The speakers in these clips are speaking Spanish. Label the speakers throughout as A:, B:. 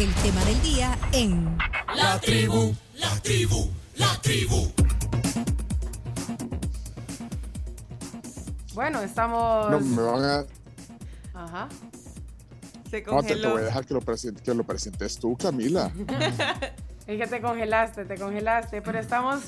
A: el tema del día en
B: La tribu, la tribu, la tribu.
C: Bueno, estamos.
D: No, me van a.
C: Ajá.
E: Se
D: No, te, te
E: congeló.
D: voy a dejar que lo, presente, que lo presentes tú, Camila.
C: Es que te congelaste, te congelaste. Pero estamos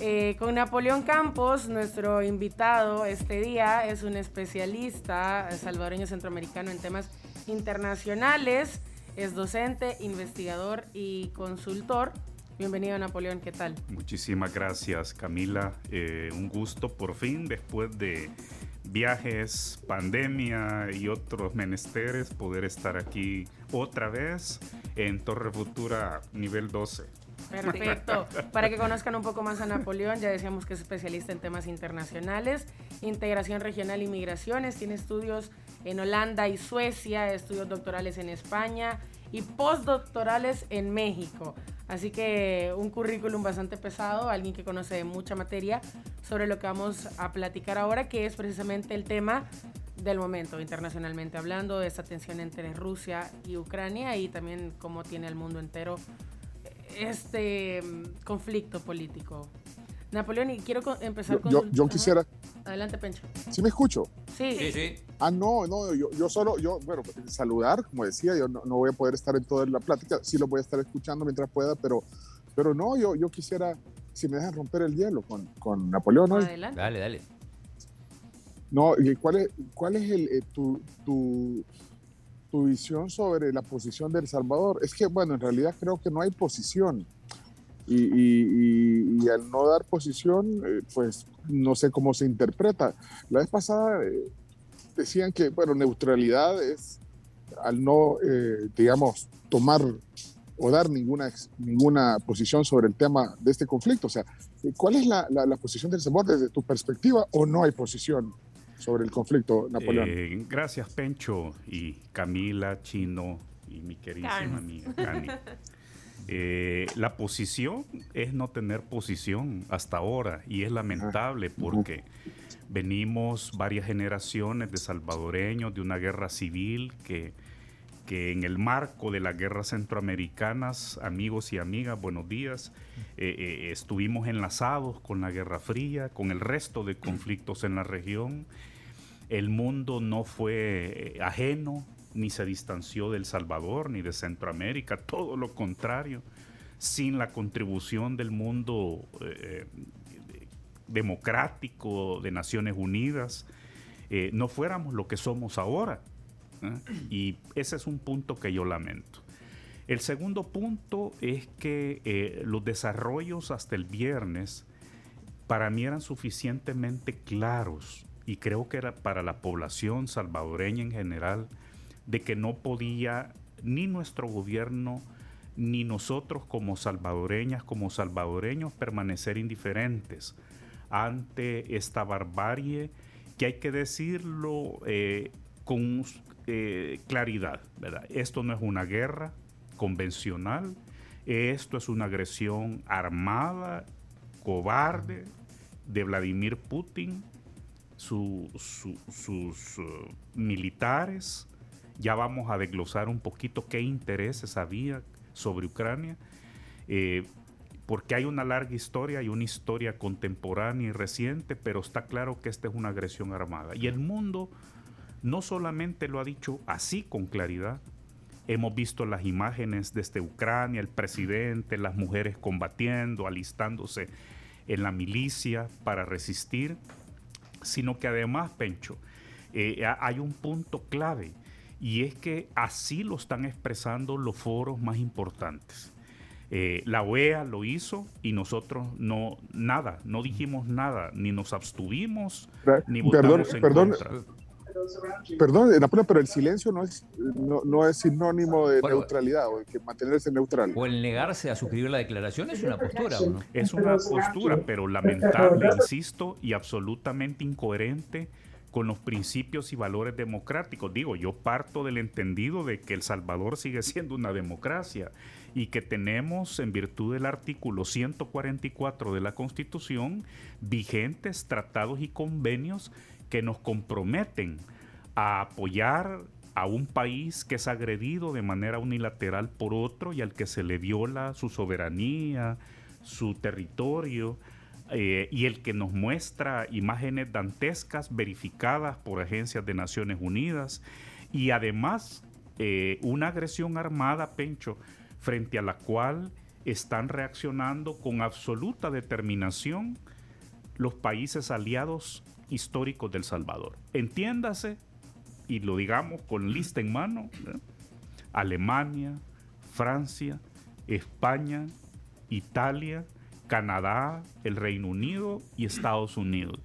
C: eh, con Napoleón Campos, nuestro invitado este día. Es un especialista salvadoreño centroamericano en temas internacionales. Es docente, investigador y consultor. Bienvenido, Napoleón. ¿Qué tal?
F: Muchísimas gracias, Camila. Eh, un gusto por fin, después de viajes, pandemia y otros menesteres, poder estar aquí otra vez en Torre Futura nivel 12.
C: Perfecto. Para que conozcan un poco más a Napoleón, ya decíamos que es especialista en temas internacionales, integración regional y migraciones, tiene estudios en Holanda y Suecia, estudios doctorales en España y postdoctorales en México. Así que un currículum bastante pesado, alguien que conoce mucha materia sobre lo que vamos a platicar ahora, que es precisamente el tema del momento, internacionalmente hablando, de esta tensión entre Rusia y Ucrania y también cómo tiene el mundo entero este mm, conflicto político. Napoleón, y quiero empezar
D: Yo,
C: con...
D: yo,
C: su-
D: yo
C: Ajá.
D: quisiera.
C: Adelante, Pencho.
D: ¿Sí me escucho?
C: Sí,
G: Sí, sí.
D: Ah, no, no, yo, yo solo, yo, bueno, saludar, como decía, yo no, no voy a poder estar en toda la plática, sí lo voy a estar escuchando mientras pueda, pero, pero no, yo, yo quisiera, si me dejan romper el hielo con, con Napoleón hoy.
C: adelante.
G: Dale, dale.
D: No, ¿y ¿cuál es, cuál es el, eh, tu, tu, tu visión sobre la posición de El Salvador? Es que, bueno, en realidad creo que no hay posición. Y, y- y- y al no dar posición, eh, pues no sé cómo se interpreta. La vez pasada eh, decían que, bueno, neutralidad es al no, eh, digamos, tomar o dar ninguna, ninguna posición sobre el tema de este conflicto. O sea, ¿cuál es la, la- la posición del Salvador desde tu perspectiva o no hay posición sobre el conflicto, Napoleón?
F: Eh, gracias, Pencho y Camila, Chino y mi queridísima amiga Cani. Eh, la posición es no tener posición hasta ahora y es lamentable porque venimos varias generaciones de salvadoreños de una guerra civil que, que en el marco de las guerras centroamericanas, amigos y amigas, buenos días, eh, eh, estuvimos enlazados con la Guerra Fría, con el resto de conflictos en la región. El mundo no fue ajeno ni se distanció del Salvador ni de Centroamérica, todo lo contrario, sin la contribución del mundo eh, democrático de Naciones Unidas, eh, no fuéramos lo que somos ahora. ¿eh? Y ese es un punto que yo lamento. El segundo punto es que los desarrollos hasta el viernes para mí eran suficientemente claros y creo que era para la población salvadoreña en general de que no podía ni nuestro gobierno ni nosotros como salvadoreñas, como salvadoreños permanecer indiferentes ante esta barbarie que hay que decirlo eh, con eh, claridad, ¿verdad? Esto no es una guerra convencional, esto es una agresión armada, cobarde de Vladimir Putin, su- su- sus uh, militares. Ya vamos a desglosar un poquito qué intereses había sobre Ucrania, eh, porque hay una larga historia y una historia contemporánea y reciente, pero está claro que esta es una agresión armada. Y el mundo no solamente lo ha dicho así con claridad, hemos visto las imágenes desde Ucrania, el presidente, las mujeres combatiendo, alistándose en la milicia para resistir, sino que además, Pencho, eh, ha- hay un punto clave y es que así lo están expresando los foros más importantes. Eh, la OEA lo hizo y nosotros no nada, no dijimos nada, ni nos abstuvimos, ni
D: Perdón,
F: votamos en
D: perdón,
F: contra.
D: perdón, eh, Napoleón, pero el silencio no es, no, no es sinónimo de
G: Bueno.
D: neutralidad o de que mantenerse neutral.
G: O el negarse a suscribir la declaración es una postura, ¿o no?
F: Es una postura, pero lamentable, insisto, y absolutamente incoherente con los principios y valores democráticos. Digo, yo parto del entendido de que El Salvador sigue siendo una democracia y que tenemos, en virtud del artículo 144 de la Constitución, vigentes tratados y convenios que nos comprometen a apoyar a un país que es agredido de manera unilateral por otro y al que se le viola su soberanía, su territorio, eh, y el que nos muestra imágenes dantescas verificadas por agencias de Naciones Unidas, y además eh, una agresión armada, Pencho, frente a la cual están reaccionando con absoluta determinación los países aliados históricos del Salvador. Entiéndase, y lo digamos con lista en mano, Alemania, Francia, España, Italia, Canadá, el Reino Unido y Estados Unidos.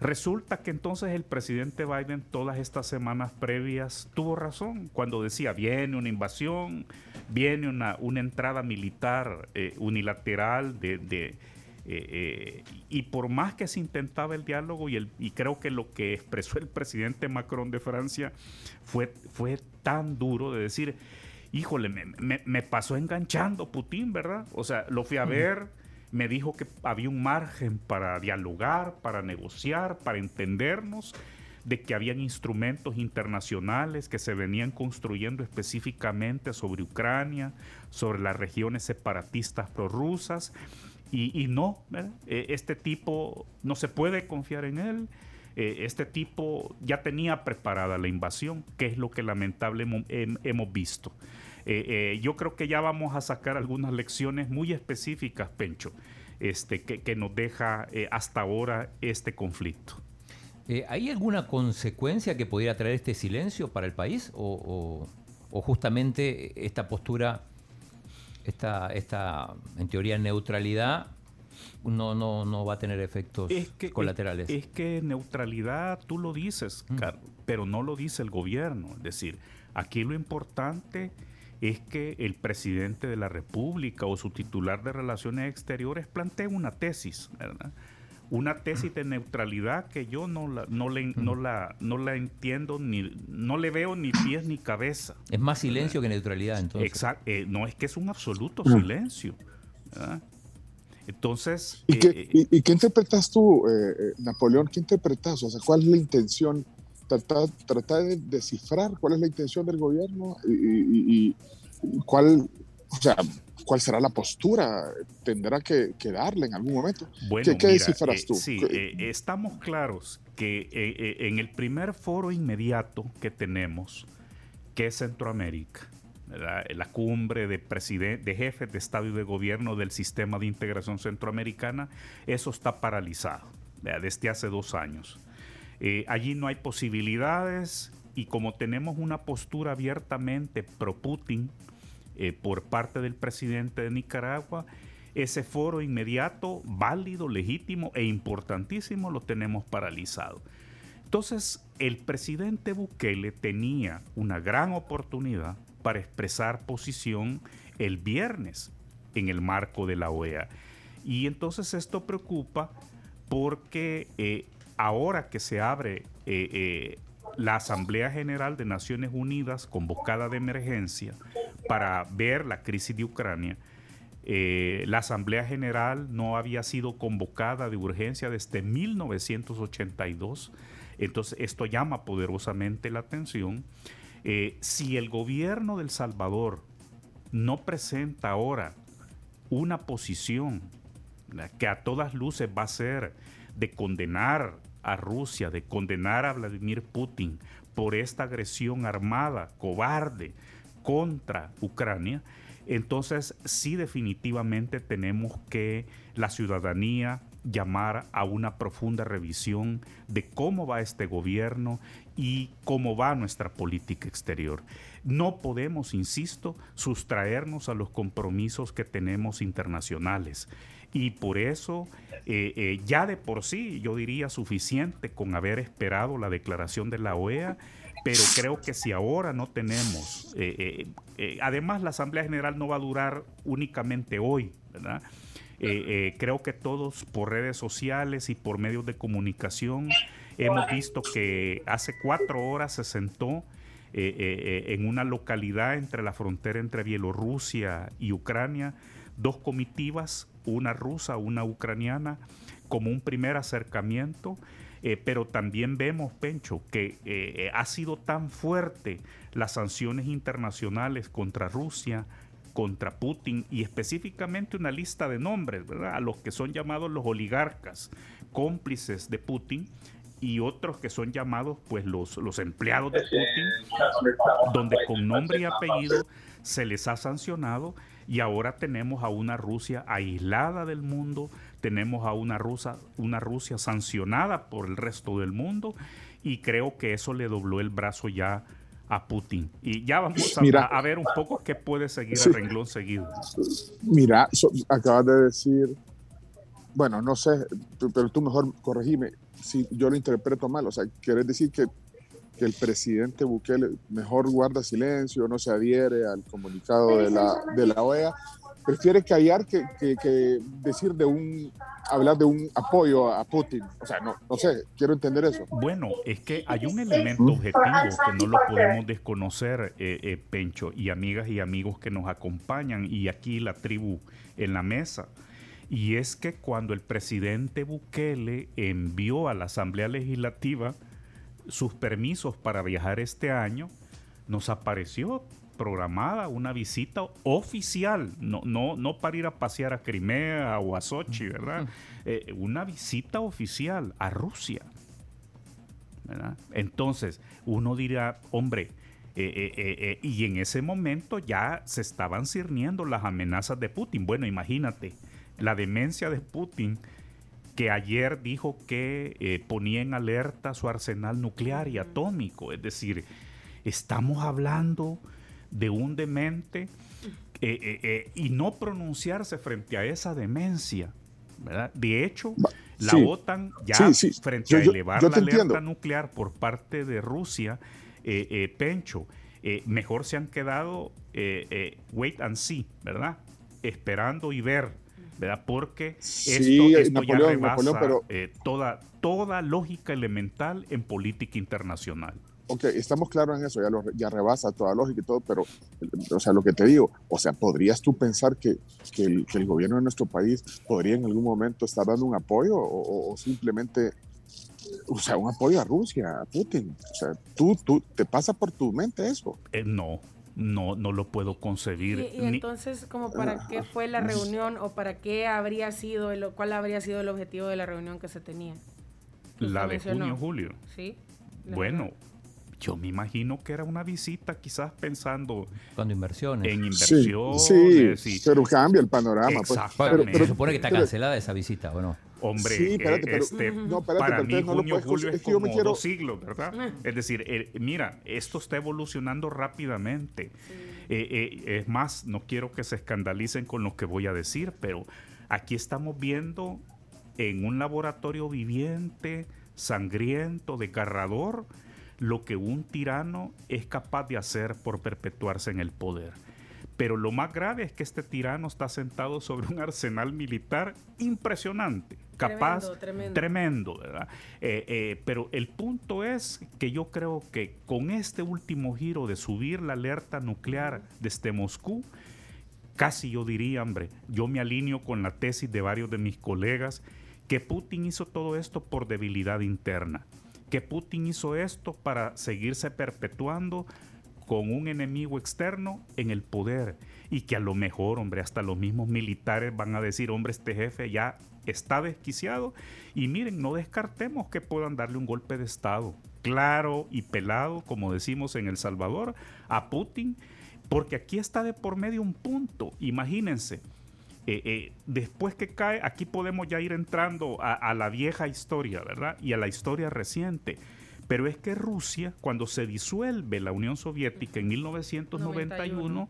F: Resulta que entonces el presidente Biden todas estas semanas previas tuvo razón cuando decía viene una invasión, viene una, una entrada militar eh, unilateral de, eh, eh, y por más que se intentaba el diálogo y, el, y creo que lo que expresó el presidente Macron de Francia fue, fue tan duro de decir, híjole, me, me pasó enganchando Putin, ¿verdad? O sea, lo fui a ver me dijo que había un margen para dialogar, para negociar, para entendernos, de que habían instrumentos internacionales que se venían construyendo específicamente sobre Ucrania, sobre las regiones separatistas prorrusas, y, y no, e, este tipo no se puede confiar en él. E, este tipo ya tenía preparada la invasión, que es lo que lamentablemente hemos visto. Eh, eh, yo creo que ya vamos a sacar algunas lecciones muy específicas, Pencho, este, que, nos deja eh, hasta ahora este conflicto.
G: ¿Hay alguna consecuencia que pudiera traer este silencio para el país? ¿O, justamente esta postura, esta, esta, en teoría, neutralidad, no, no, no va a tener efectos colaterales?
F: Es, que neutralidad, tú lo dices, mm. pero no lo dice el gobierno. Es decir, aquí lo importante es que el presidente de la República o su titular de Relaciones Exteriores plantea una tesis, ¿verdad? Una tesis de neutralidad que yo no la, no le, no la, no la entiendo, ni no le veo ni pies ni cabeza.
G: Es más silencio que neutralidad, entonces.
F: Exacto. Eh, no, es que es un absoluto silencio. Entonces...
D: ¿Y, qué, eh, qué, interpretas tú, eh, Napoleón? ¿Qué interpretas? O sea, ¿cuál es la intención tratar, de descifrar cuál es la intención del gobierno y, cuál, cuál será la postura, tendrá que, darle en algún momento.
F: Bueno, ¿Qué, descifras eh, tú? Sí, eh, estamos claros que eh, en el primer foro inmediato que tenemos, que es Centroamérica, la cumbre de, de jefes de Estado y de gobierno del sistema de integración centroamericana, eso está paralizado desde hace dos años. Eh, allí no hay posibilidades y como tenemos una postura abiertamente pro-Putin eh, por parte del presidente de Nicaragua, ese foro inmediato, válido, legítimo e importantísimo lo tenemos paralizado. Entonces, el presidente Bukele tenía una gran oportunidad para expresar posición el viernes en el marco de la OEA. Y entonces esto preocupa porque eh, ahora que se abre eh, eh, la Asamblea General de Naciones Unidas convocada de emergencia para ver la crisis de Ucrania, eh, la Asamblea General no había sido convocada de urgencia desde 1982. Entonces, esto llama poderosamente la atención. si el gobierno del Salvador no presenta ahora una posición que a todas luces va a ser de condenar a Rusia, de condenar a Vladimir Putin por esta agresión armada, cobarde, contra Ucrania, entonces sí definitivamente tenemos que la ciudadanía llamar a una profunda revisión de cómo va este gobierno y cómo va nuestra política exterior. No podemos, insisto, sustraernos a los compromisos que tenemos internacionales. Y por eso, eh, eh, ya de por sí, yo diría suficiente con haber esperado la declaración de la OEA, pero creo que si ahora no tenemos, eh, además la Asamblea General no va a durar únicamente hoy, ¿verdad? creo que todos por redes sociales y por medios de comunicación hemos visto que hace cuatro horas se sentó en una localidad entre la frontera entre Bielorrusia y Ucrania dos comitivas una rusa, una ucraniana, como un primer acercamiento. Eh, pero también vemos, Pencho, que eh, ha sido tan fuerte las sanciones internacionales contra Rusia, contra Putin y específicamente una lista de nombres, ¿verdad? A los que son llamados los oligarcas, cómplices de Putin y otros que son llamados pues los, los empleados de Putin, donde con nombre y apellido se les ha sancionado y ahora tenemos a una Rusia aislada del mundo, tenemos a una, Rusia, una Rusia sancionada por el resto del mundo y creo que eso le dobló el brazo ya a Putin. Y ya vamos a, ver un poco qué puede seguir a renglón seguido.
D: Mira, acabas de decir, bueno, no sé, pero tú mejor corregime si yo lo interpreto mal. O sea, quieres decir que, que el presidente Bukele mejor guarda silencio, no se adhiere al comunicado de la, de la OEA prefiere callar que, que, decir de un hablar de un apoyo a Putin. O sea, no, no sé, quiero entender eso.
F: Bueno, es que hay un elemento objetivo que no lo podemos desconocer, eh, eh, Pencho, y amigas y amigos que nos acompañan, y aquí la tribu en la mesa. Y es que cuando el presidente Bukele envió a la Asamblea Legislativa sus permisos para viajar este año, nos apareció programada una visita oficial, no, no, no para ir a pasear a Crimea o a Sochi, ¿verdad? Eh, una visita oficial a Rusia. ¿verdad? Entonces, uno dirá, hombre, eh, eh, y en ese momento ya se estaban cirniendo las amenazas de Putin. Bueno, imagínate, la demencia de Putin que ayer dijo que ponía en alerta su arsenal nuclear y atómico. Es decir, estamos hablando de un demente eh, eh, eh, y no pronunciarse frente a esa demencia. ¿verdad? De hecho, la OTAN ya frente a elevar la alerta nuclear por parte de Rusia, Pencho, mejor se han quedado wait and see, ¿verdad? Esperando y ver, ¿verdad? Porque esto, ya rebasa toda, toda lógica elemental en política internacional
D: ok, estamos claros en eso, ya, lo, ya rebasa toda lógica y todo, pero, o sea, lo que te digo, o sea, ¿podrías tú pensar que, que, el, gobierno de nuestro país podría en algún momento estar dando un apoyo o, simplemente, o sea, un apoyo a Rusia, a Putin? O sea, ¿tú, tú te pasa por tu mente eso?
F: Eh, no. No, no lo puedo concebir.
C: Y, entonces, como para qué fue la reunión o para qué habría sido, el, cuál habría sido el objetivo de la reunión que se tenía?
F: La de junio-julio.
C: Sí.
F: Bueno, yo me imagino que era una visita, quizás pensando
G: Cuando inversiones.
F: en inversiones.
D: Sí, pero cambia el panorama.
G: Pues. Pero, se supone que está cancelada esa visita, ¿o no?
F: Hombre, sí, espérate, pero, este, no, espérate, para mí junio, no julio es, como quiero... dos siglos, ¿verdad? Ah. Es decir, eh, mira, esto está evolucionando rápidamente. Eh, eh, es más, no quiero que se escandalicen con lo que voy a decir, pero aquí estamos viendo en un laboratorio viviente, sangriento, desgarrador, lo que un tirano es capaz de hacer por perpetuarse en el poder. Pero lo más grave es que este tirano está sentado sobre un arsenal militar impresionante, capaz, tremendo, ¿verdad? Eh, eh, pero el punto es que yo creo que con este último giro de subir la alerta nuclear desde Moscú, casi yo diría, hombre, yo me alineo con la tesis de varios de mis colegas, que Putin hizo todo esto por debilidad interna que Putin hizo esto para seguirse perpetuando con un enemigo externo en el poder y que a lo mejor, hombre, hasta los mismos militares van a decir, hombre, este jefe ya está desquiciado y miren, no descartemos que puedan darle un golpe de Estado claro y pelado, como decimos en El Salvador, a Putin, porque aquí está de por medio un punto, imagínense, eh, eh, después que cae, aquí podemos ya ir entrando a, la vieja historia, ¿verdad? Y a la historia reciente. Pero es que Rusia, cuando se disuelve la Unión Soviética en 1991,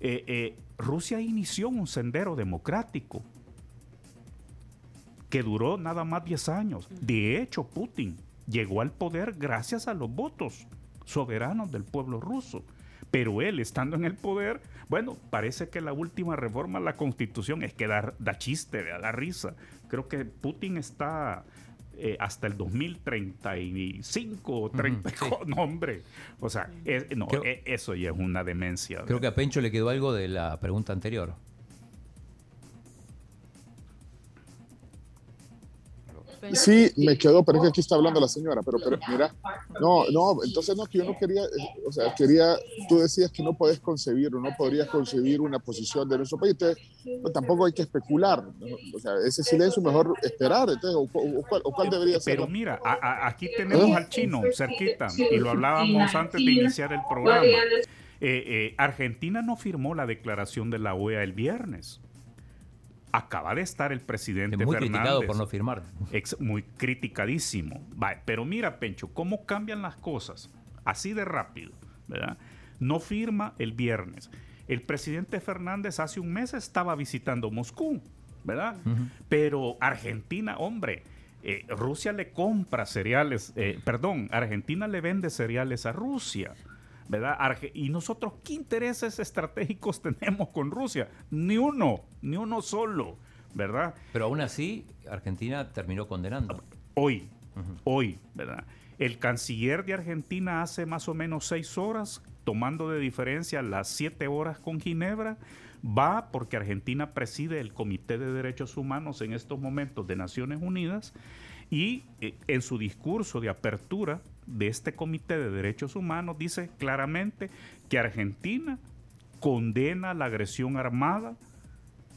F: eh, Rusia inició un sendero democrático que duró nada más 10 años. De hecho, Putin llegó al poder gracias a los votos soberanos del pueblo ruso. Pero él, estando en el poder, bueno, parece que la última reforma a la constitución es que da, chiste, da risa. Creo que Putin está eh, hasta el 2035 o 34, no hombre, o sea, no, e, eso ya es una demencia.
G: Creo que a Pencho le quedó algo de la pregunta anterior.
D: Sí, me quedó, pero es que aquí está hablando la señora, pero, pero mira, no, no, entonces no, que yo no quería, eh, o sea, quería, tú decías que no podés concebir o no podrías concebir una posición de nuestro país, entonces tampoco hay que especular, o sea, ese silencio mejor esperar, entonces, o, cuál, debería ser.
F: Pero mira, aquí tenemos ¿Eh? al chino cerquita, y lo hablábamos antes de iniciar el programa. Eh, eh, Argentina no firmó la declaración de la OEA el viernes acaba de estar el presidente
G: muy
F: Fernández.
G: criticado por no firmar.
F: muy criticadísimo. pero mira, Pencho, cómo cambian las cosas. Así de rápido, ¿verdad? No firma el viernes. El presidente Fernández hace un mes estaba visitando Moscú, ¿verdad? Pero Argentina, hombre, eh, Rusia le compra cereales, eh, perdón, Argentina le vende cereales a Rusia. ¿Verdad? y nosotros, ¿qué intereses estratégicos tenemos con Rusia? Ni uno, ni uno solo, ¿verdad?
G: Pero aún así, Argentina terminó condenando.
F: Hoy, hoy, ¿verdad? El canciller de Argentina hace más o menos seis horas, tomando de diferencia las siete horas con Ginebra, va porque Argentina preside el Comité de Derechos Humanos en estos momentos de Naciones Unidas y eh, en su discurso de apertura de este Comité de Derechos Humanos dice claramente que Argentina condena la agresión armada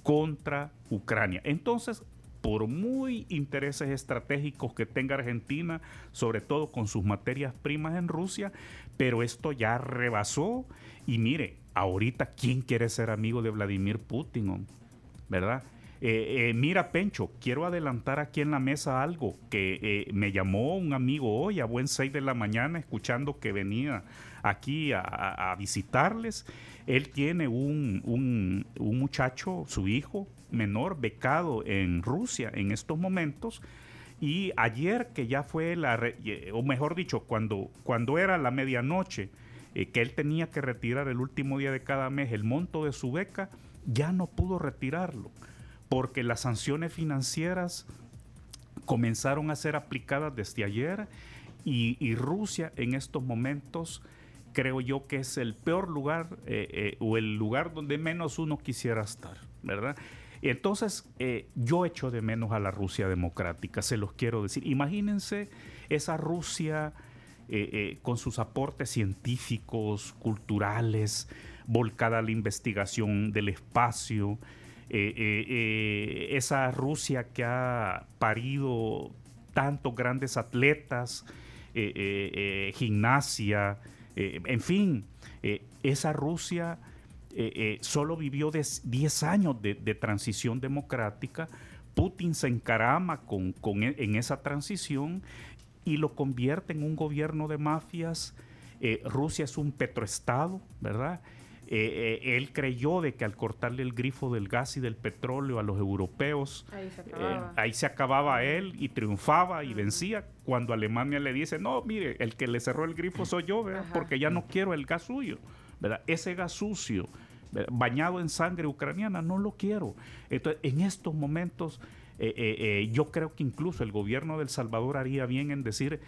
F: contra Ucrania. Entonces, por muy intereses estratégicos que tenga Argentina, sobre todo con sus materias primas en Rusia, pero esto ya rebasó. Y mire, ahorita, ¿quién quiere ser amigo de Vladimir Putin? ¿Verdad? Eh, eh, mira, Pencho, quiero adelantar aquí en la mesa algo que eh, me llamó un amigo hoy a buen 6 de la mañana escuchando que venía aquí a, visitarles. Él tiene un, un, muchacho, su hijo menor, becado en Rusia en estos momentos. Y ayer que ya fue la, o mejor dicho, cuando, cuando era la medianoche, que él tenía que retirar el último día de cada mes el monto de su beca, ya no pudo retirarlo porque las sanciones financieras comenzaron a ser aplicadas desde ayer y, Rusia en estos momentos creo yo que es el peor lugar eh, eh, o el lugar donde menos uno quisiera estar, ¿verdad? Entonces eh, yo echo de menos a la Rusia democrática, se los quiero decir. Imagínense esa Rusia con sus aportes científicos, culturales, volcada a la investigación del espacio, eh, eh, eh, esa Rusia que ha parido tantos grandes atletas, gimnasia, en fin, esa Rusia solo vivió 10 años de, transición democrática. Putin se encarama con, e, en esa transición y lo convierte en un gobierno de mafias. Rusia es un petroestado, ¿verdad? Eh, eh, él creyó de que al cortarle el grifo del gas y del petróleo a los europeos, ahí se acababa, eh, él y triunfaba y vencía. Cuando Alemania le dice, no, mire, el que le cerró el grifo soy yo, porque ya no quiero el gas suyo. ¿verdad? Ese gas sucio, bañado en sangre ucraniana, no lo quiero. Entonces, en estos momentos... yo creo que incluso el gobierno de El Salvador haría bien en decir,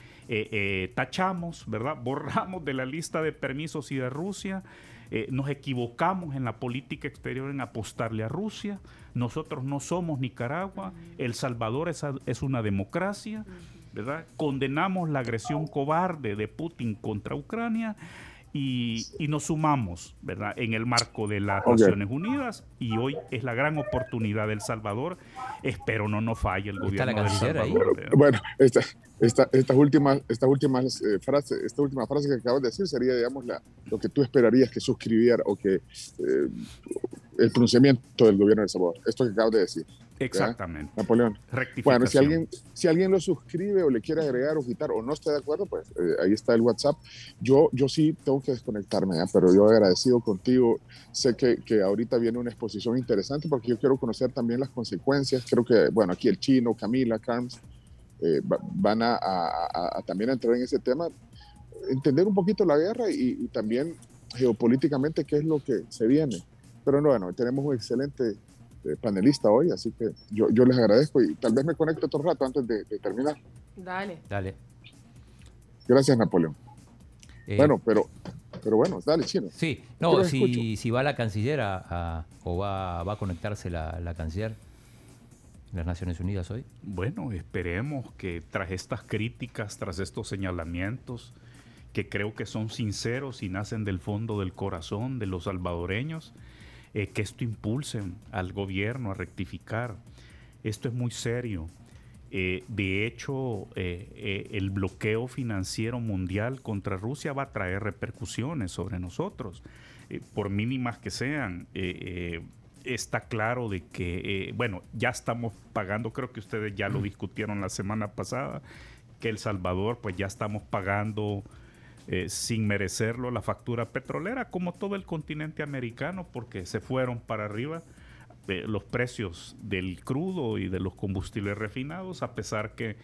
F: tachamos, ¿verdad? Borramos de la lista de permisos y de Rusia, eh, nos equivocamos en la política exterior en apostarle a Rusia. Nosotros no somos Nicaragua. El Salvador es, es una democracia. ¿verdad? Condenamos la agresión cobarde de Putin contra Ucrania y, nos sumamos, ¿verdad? En el marco de las Naciones Unidas y hoy es la gran oportunidad del Salvador. Espero no nos falle el gobierno del Salvador.
D: Bueno, esta, estas últimas, estas últimas eh, frases, esta última frase que acabas de decir sería, digamos, la, lo que tú esperarías que suscribiera o que eh, el pronunciamiento del gobierno de El Salvador. Esto que acabas de decir.
F: Exactamente.
D: Napoleón. Bueno, si alguien, si alguien lo suscribe o le quiere agregar o quitar o no está de acuerdo, pues eh, ahí está el WhatsApp. Yo, yo sí tengo que desconectarme, pero yo agradecido contigo. Sé que, que, ahorita viene una exposición interesante porque yo quiero conocer también las consecuencias. Creo que, bueno, aquí el chino, Camila, Carms, eh, van a, a, también entrar en ese tema, entender un poquito la guerra y, y también geopolíticamente qué es lo que se viene. Pero no, bueno, tenemos un excelente este, panelista hoy, así que yo, yo, les agradezco y tal vez me conecto otro rato antes de, terminar.
C: Dale.
G: Dale.
D: Gracias, Napoleón. Eh, bueno, pero, pero bueno, dale, chino.
G: Sí, no, si, si va la canciller o va, va a conectarse la, la canciller. las Naciones Unidas hoy?
F: Bueno, esperemos que tras estas críticas, tras estos señalamientos, que creo que son sinceros y nacen del fondo del corazón de los salvadoreños, eh, que esto impulse al gobierno a rectificar. Esto es muy serio. Eh, de hecho, eh, el bloqueo financiero mundial contra Rusia va a traer repercusiones sobre nosotros, por mínimas que sean está claro de que, bueno, ya estamos pagando, creo que ustedes ya lo discutieron la semana pasada, que El Salvador, pues ya estamos pagando eh, sin merecerlo la factura petrolera, como todo el continente americano, porque se fueron para arriba eh, los precios del crudo y de los combustibles refinados, a pesar que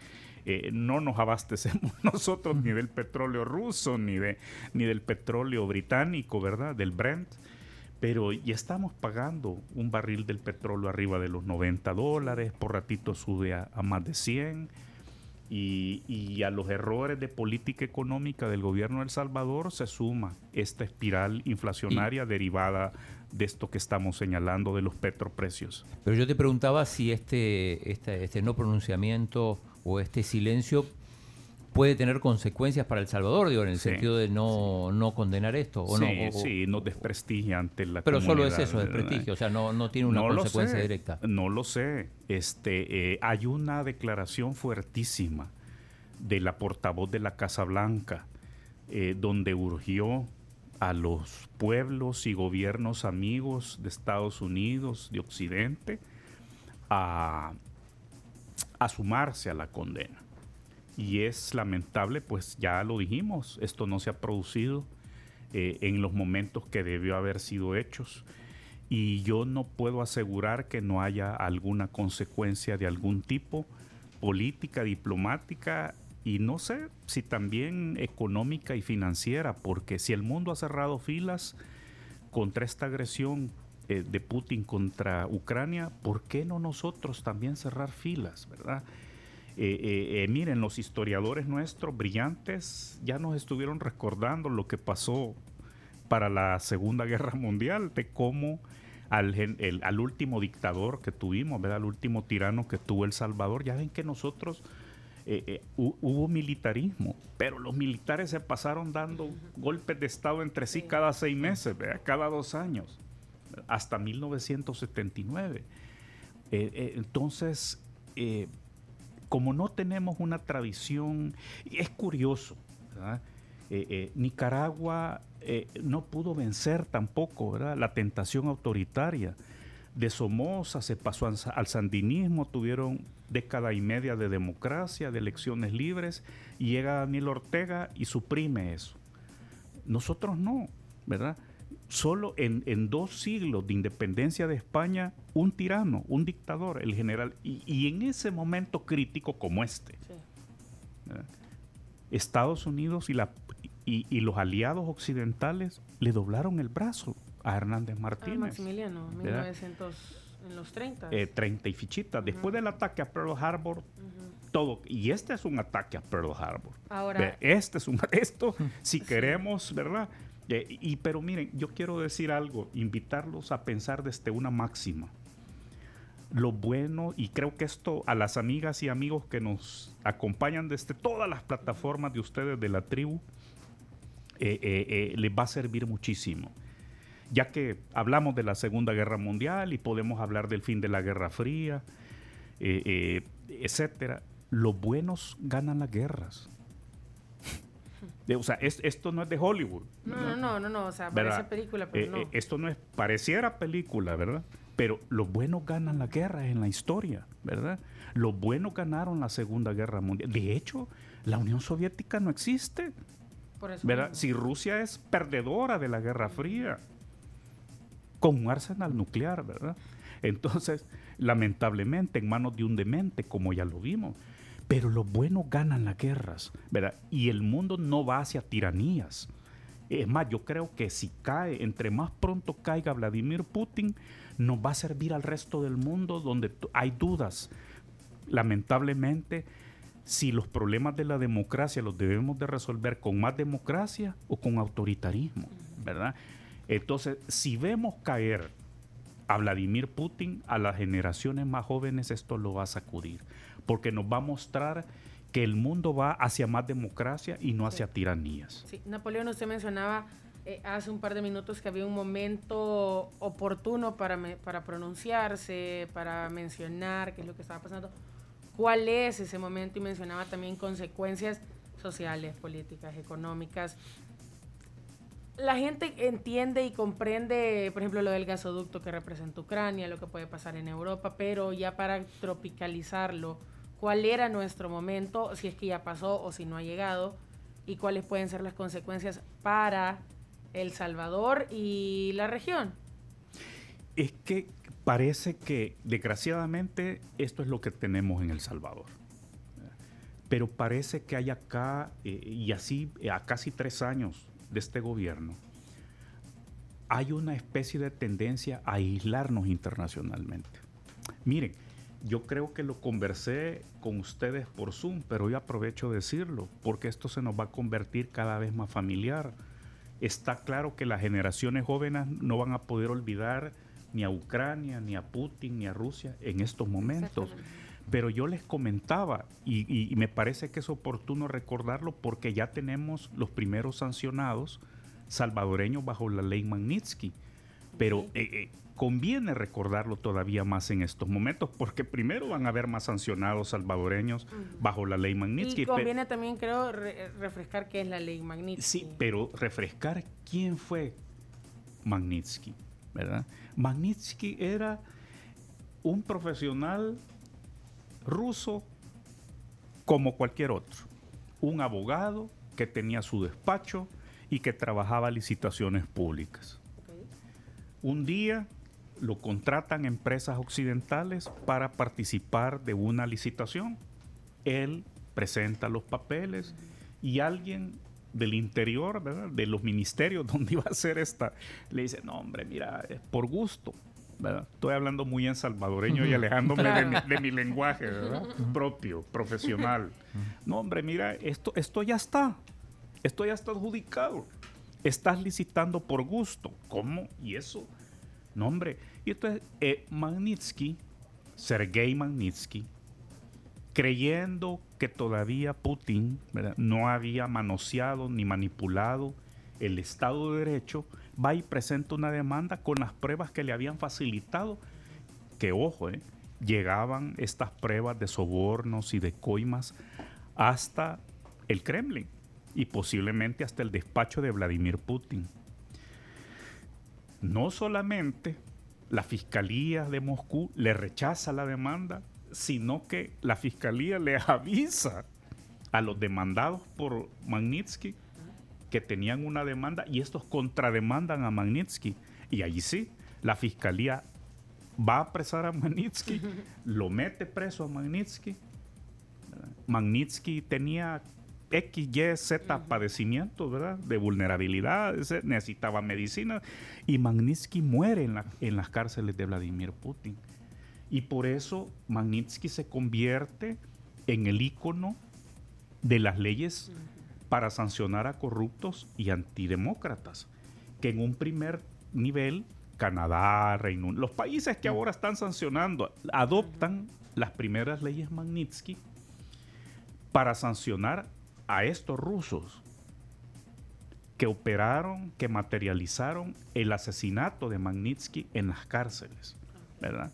F: eh, no nos abastecemos nosotros ni del petróleo ruso, ni, de, ni del petróleo británico, ¿verdad? Del Brent. Pero ya estamos pagando un barril del petróleo arriba de los 90 dólares, por ratito sube a, a más de 100 y, a los errores de política económica del gobierno de El Salvador se suma esta espiral inflacionaria derivada de esto que estamos señalando de los petroprecios.
G: Pero yo te preguntaba si este, este, este no pronunciamiento o este silencio puede tener consecuencias para El Salvador, digo, en el sentido de no, no condenar esto. ¿o
F: sí,
G: no,
F: sí, nos desprestigia ante la
G: Pero solo es eso, desprestigio, o sea, no, no tiene una consecuencia directa.
F: No lo sé. Este, eh, hay una declaración fuertísima de la portavoz de la Casa Blanca, eh, donde urgió a los pueblos y gobiernos amigos de Estados Unidos, de Occidente, a, a sumarse a la condena y es lamentable, pues ya lo dijimos, esto no se ha producido eh, en los momentos que debió haber sido hechos y yo no puedo asegurar que no haya alguna consecuencia de algún tipo, política, diplomática y no sé si también económica y financiera, porque si el mundo ha cerrado filas contra esta agresión eh, de Putin contra Ucrania, ¿por qué no nosotros también cerrar filas, verdad? Eh, eh, eh, miren, los historiadores nuestros brillantes ya nos estuvieron recordando lo que pasó para la Segunda Guerra Mundial, de cómo al, al último dictador que tuvimos, ¿verdad? al último tirano que tuvo El Salvador, ya ven que nosotros hubo militarismo, pero los militares se pasaron dando golpes de Estado entre sí cada seis meses, cada dos años, hasta 1979. entonces, como no tenemos una tradición, es curioso, eh, eh, Nicaragua eh, no pudo vencer tampoco la tentación autoritaria. De Somoza se pasó al sandinismo, tuvieron década y media de democracia, de elecciones libres, y llega Daniel Ortega y suprime eso. Nosotros no, ¿verdad? Solo en, dos siglos de independencia de España, un tirano, un dictador, el general, y, en ese momento crítico como este, Estados Unidos y, la, y, los aliados occidentales le doblaron el brazo a Hernández Martínez.
C: Maximiliano, 1900, en los 30.
F: 30 eh, y fichitas. Después del ataque a Pearl Harbor, todo. Y este es un ataque a Pearl Harbor.
C: Ahora.
F: Este es un. Esto, si queremos, ¿verdad? Eh, y, pero miren, yo quiero decir algo, invitarlos a pensar desde una máxima. Lo bueno, y creo que esto a las amigas y amigos que nos acompañan desde todas las plataformas de ustedes de la tribu, eh, eh, les va a servir muchísimo. Ya que hablamos de la Segunda Guerra Mundial y podemos hablar del fin de la Guerra Fría, etcétera, los buenos ganan las guerras o sea, esto no es de Hollywood.
C: No, no, no, no, o sea, parece película, pero
F: eh,
C: no.
F: Eh, esto no es, pareciera película, ¿verdad? Pero los buenos ganan la guerra en la historia, ¿verdad? Los buenos ganaron la Segunda Guerra Mundial. De hecho, la Unión Soviética no existe.
C: Por eso
F: ¿verdad? Si Rusia es perdedora de la Guerra Fría, con un arsenal nuclear, ¿verdad? Entonces, lamentablemente, en manos de un demente, como ya lo vimos, pero los buenos ganan las guerras, ¿verdad? Y el mundo no va hacia tiranías. Es más, yo creo que si cae, entre más pronto caiga Vladimir Putin, nos va a servir al resto del mundo donde hay dudas. Lamentablemente, si los problemas de la democracia los debemos de resolver con más democracia o con autoritarismo, ¿verdad? Entonces, si vemos caer a Vladimir Putin, a las generaciones más jóvenes esto lo va a sacudir, porque nos va a mostrar que el mundo va hacia más democracia y no hacia tiranías.
C: Sí, Napoleón, usted mencionaba eh, hace un par de minutos que había un momento oportuno para, para pronunciarse, para mencionar qué es lo que estaba pasando. ¿Cuál es ese momento? Y mencionaba también consecuencias sociales, políticas, económicas. La gente entiende y comprende, por ejemplo, lo del gasoducto que representa Ucrania, lo que puede pasar en Europa, pero ya para tropicalizarlo, ¿cuál era nuestro momento, si es que ya pasó o si no ha llegado, y cuáles pueden ser las consecuencias para El Salvador y la región?
F: Es que parece que, desgraciadamente, esto es lo que tenemos en El Salvador pero parece que hay acá, eh, y así a casi tres años de este gobierno, hay una especie de tendencia a aislarnos internacionalmente. Miren, yo creo que lo conversé con ustedes por Zoom, pero hoy aprovecho de decirlo, porque esto se nos va a convertir cada vez más familiar. Está claro que las generaciones jóvenes no van a poder olvidar ni a Ucrania, ni a Putin, ni a Rusia en estos momentos. Pero yo les comentaba, y, me parece que es oportuno recordarlo porque ya tenemos los primeros sancionados salvadoreños bajo la ley Magnitsky. Pero eh, eh, conviene recordarlo todavía más en estos momentos, porque primero van a haber más sancionados salvadoreños bajo la ley Magnitsky.
C: Y conviene también, creo, refrescar qué es la ley Magnitsky.
F: Sí, pero refrescar quién fue Magnitsky, ¿verdad? Magnitsky era un profesional ruso como cualquier otro. Un abogado que tenía su despacho y que trabajaba licitaciones públicas. Un día lo contratan empresas occidentales para participar de una licitación. Él presenta los papeles y alguien del interior, de los ministerios donde iba a hacer esta, le dice, no hombre, mira, es por gusto. Estoy hablando muy en salvadoreño y alejándome de, mi, lenguaje propio, profesional. No, hombre, mira, esto, esto ya está. Esto ya está adjudicado. Estás licitando por gusto. ¿Cómo? ¿Y eso? No, hombre. Y entonces, eh, Magnitsky, Sergei Magnitsky, creyendo que todavía Putin no había manoseado ni manipulado el Estado de Derecho, va y presenta una demanda con las pruebas que le habían facilitado, que ojo, eh, llegaban estas pruebas de sobornos y de coimas hasta el Kremlin y posiblemente hasta el despacho de Vladimir Putin. No solamente la Fiscalía de Moscú le rechaza la demanda, sino que la Fiscalía le avisa a los demandados por Magnitsky que tenían una demanda y estos contrademandan a Magnitsky. Y allí sí, la fiscalía va a apresar a Magnitsky, lo mete preso a Magnitsky. Magnitsky tenía X, Y, Z padecimientos, ¿verdad? De vulnerabilidad, necesitaba medicina. Y Magnitsky muere en, en las cárceles de Vladimir Putin. Y por eso Magnitsky se convierte en el ícono de las leyes para sancionar a corruptos y antidemócratas, que en un primer nivel Canadá, Reino Unido, los países que ahora están sancionando, adoptan las primeras leyes Magnitsky para sancionar a estos rusos que operaron, que materializaron el asesinato de Magnitsky en las cárceles, ¿verdad?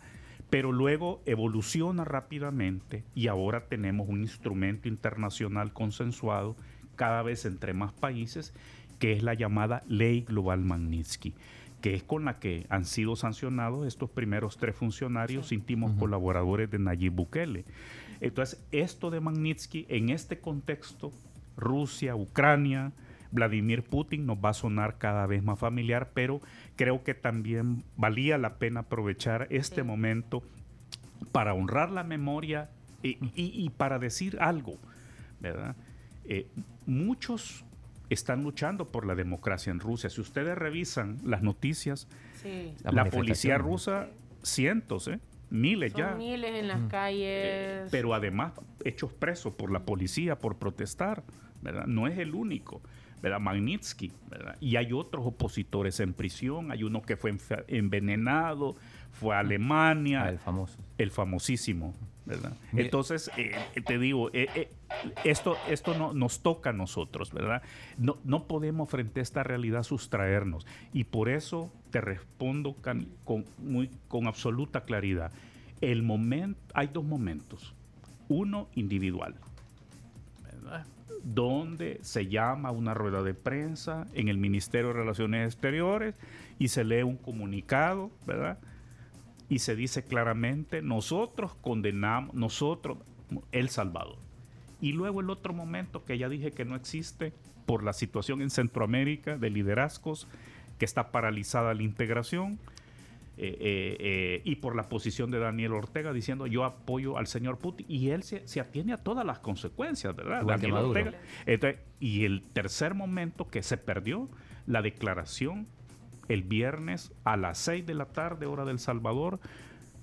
F: Pero luego evoluciona rápidamente y ahora tenemos un instrumento internacional consensuado cada vez entre más países, que es la llamada Ley Global Magnitsky, que es con la que han sido sancionados estos primeros tres funcionarios íntimos colaboradores de Nayib Bukele. Entonces, esto de Magnitsky en este contexto, Rusia, Ucrania, Vladimir Putin nos va a sonar cada vez más familiar, pero creo que también valía la pena aprovechar este momento para honrar la memoria y, y para decir algo, ¿verdad? Eh, muchos están luchando por la democracia en Rusia. Si ustedes revisan las noticias, la, policía rusa, cientos, ¿eh? Miles ya.
C: Miles en las calles. Eh,
F: pero además hechos presos por la policía por protestar, ¿verdad? No es el único. ¿verdad? Magnitsky, Y hay otros opositores en prisión, hay uno que fue envenenado, fue a Alemania.
G: Ah, el famoso.
F: El famosísimo, ¿verdad? Entonces, eh, eh, te digo, eh, esto, esto no, nos toca a nosotros, ¿verdad? No, no podemos frente a esta realidad sustraernos. Y por eso te respondo con, muy, con absoluta claridad. El momento, hay dos momentos. Uno individual, ¿verdad? donde se llama una rueda de prensa en el Ministerio de Relaciones Exteriores y se lee un comunicado, ¿verdad? Y se dice claramente, nosotros condenamos, nosotros, El Salvador. Y luego el otro momento que ya dije que no existe por la situación en Centroamérica de liderazgos, que está paralizada la integración, eh, eh, eh, y por la posición de Daniel Ortega diciendo yo apoyo al señor Putin y él se, atiene a todas las consecuencias, ¿verdad? Daniel Ortega. y el tercer momento que se perdió, la declaración el viernes a las 6 de la tarde, hora del Salvador,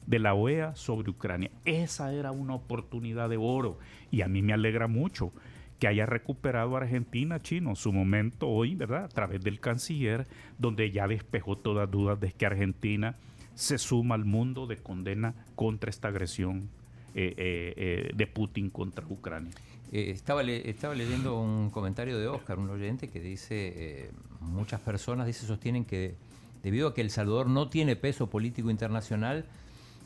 F: de la OEA sobre Ucrania. Esa era una oportunidad de oro y a mí me alegra mucho que haya recuperado Argentina, chino, su momento hoy, ¿verdad? A través del canciller, donde ya despejó todas dudas de que Argentina se suma al mundo de condena contra esta agresión eh, eh, eh, de Putin contra Ucrania.
G: Estaba, estaba leyendo un comentario de Oscar, un oyente, que dice, muchas personas dice, sostienen que debido a que El Salvador no tiene peso político internacional,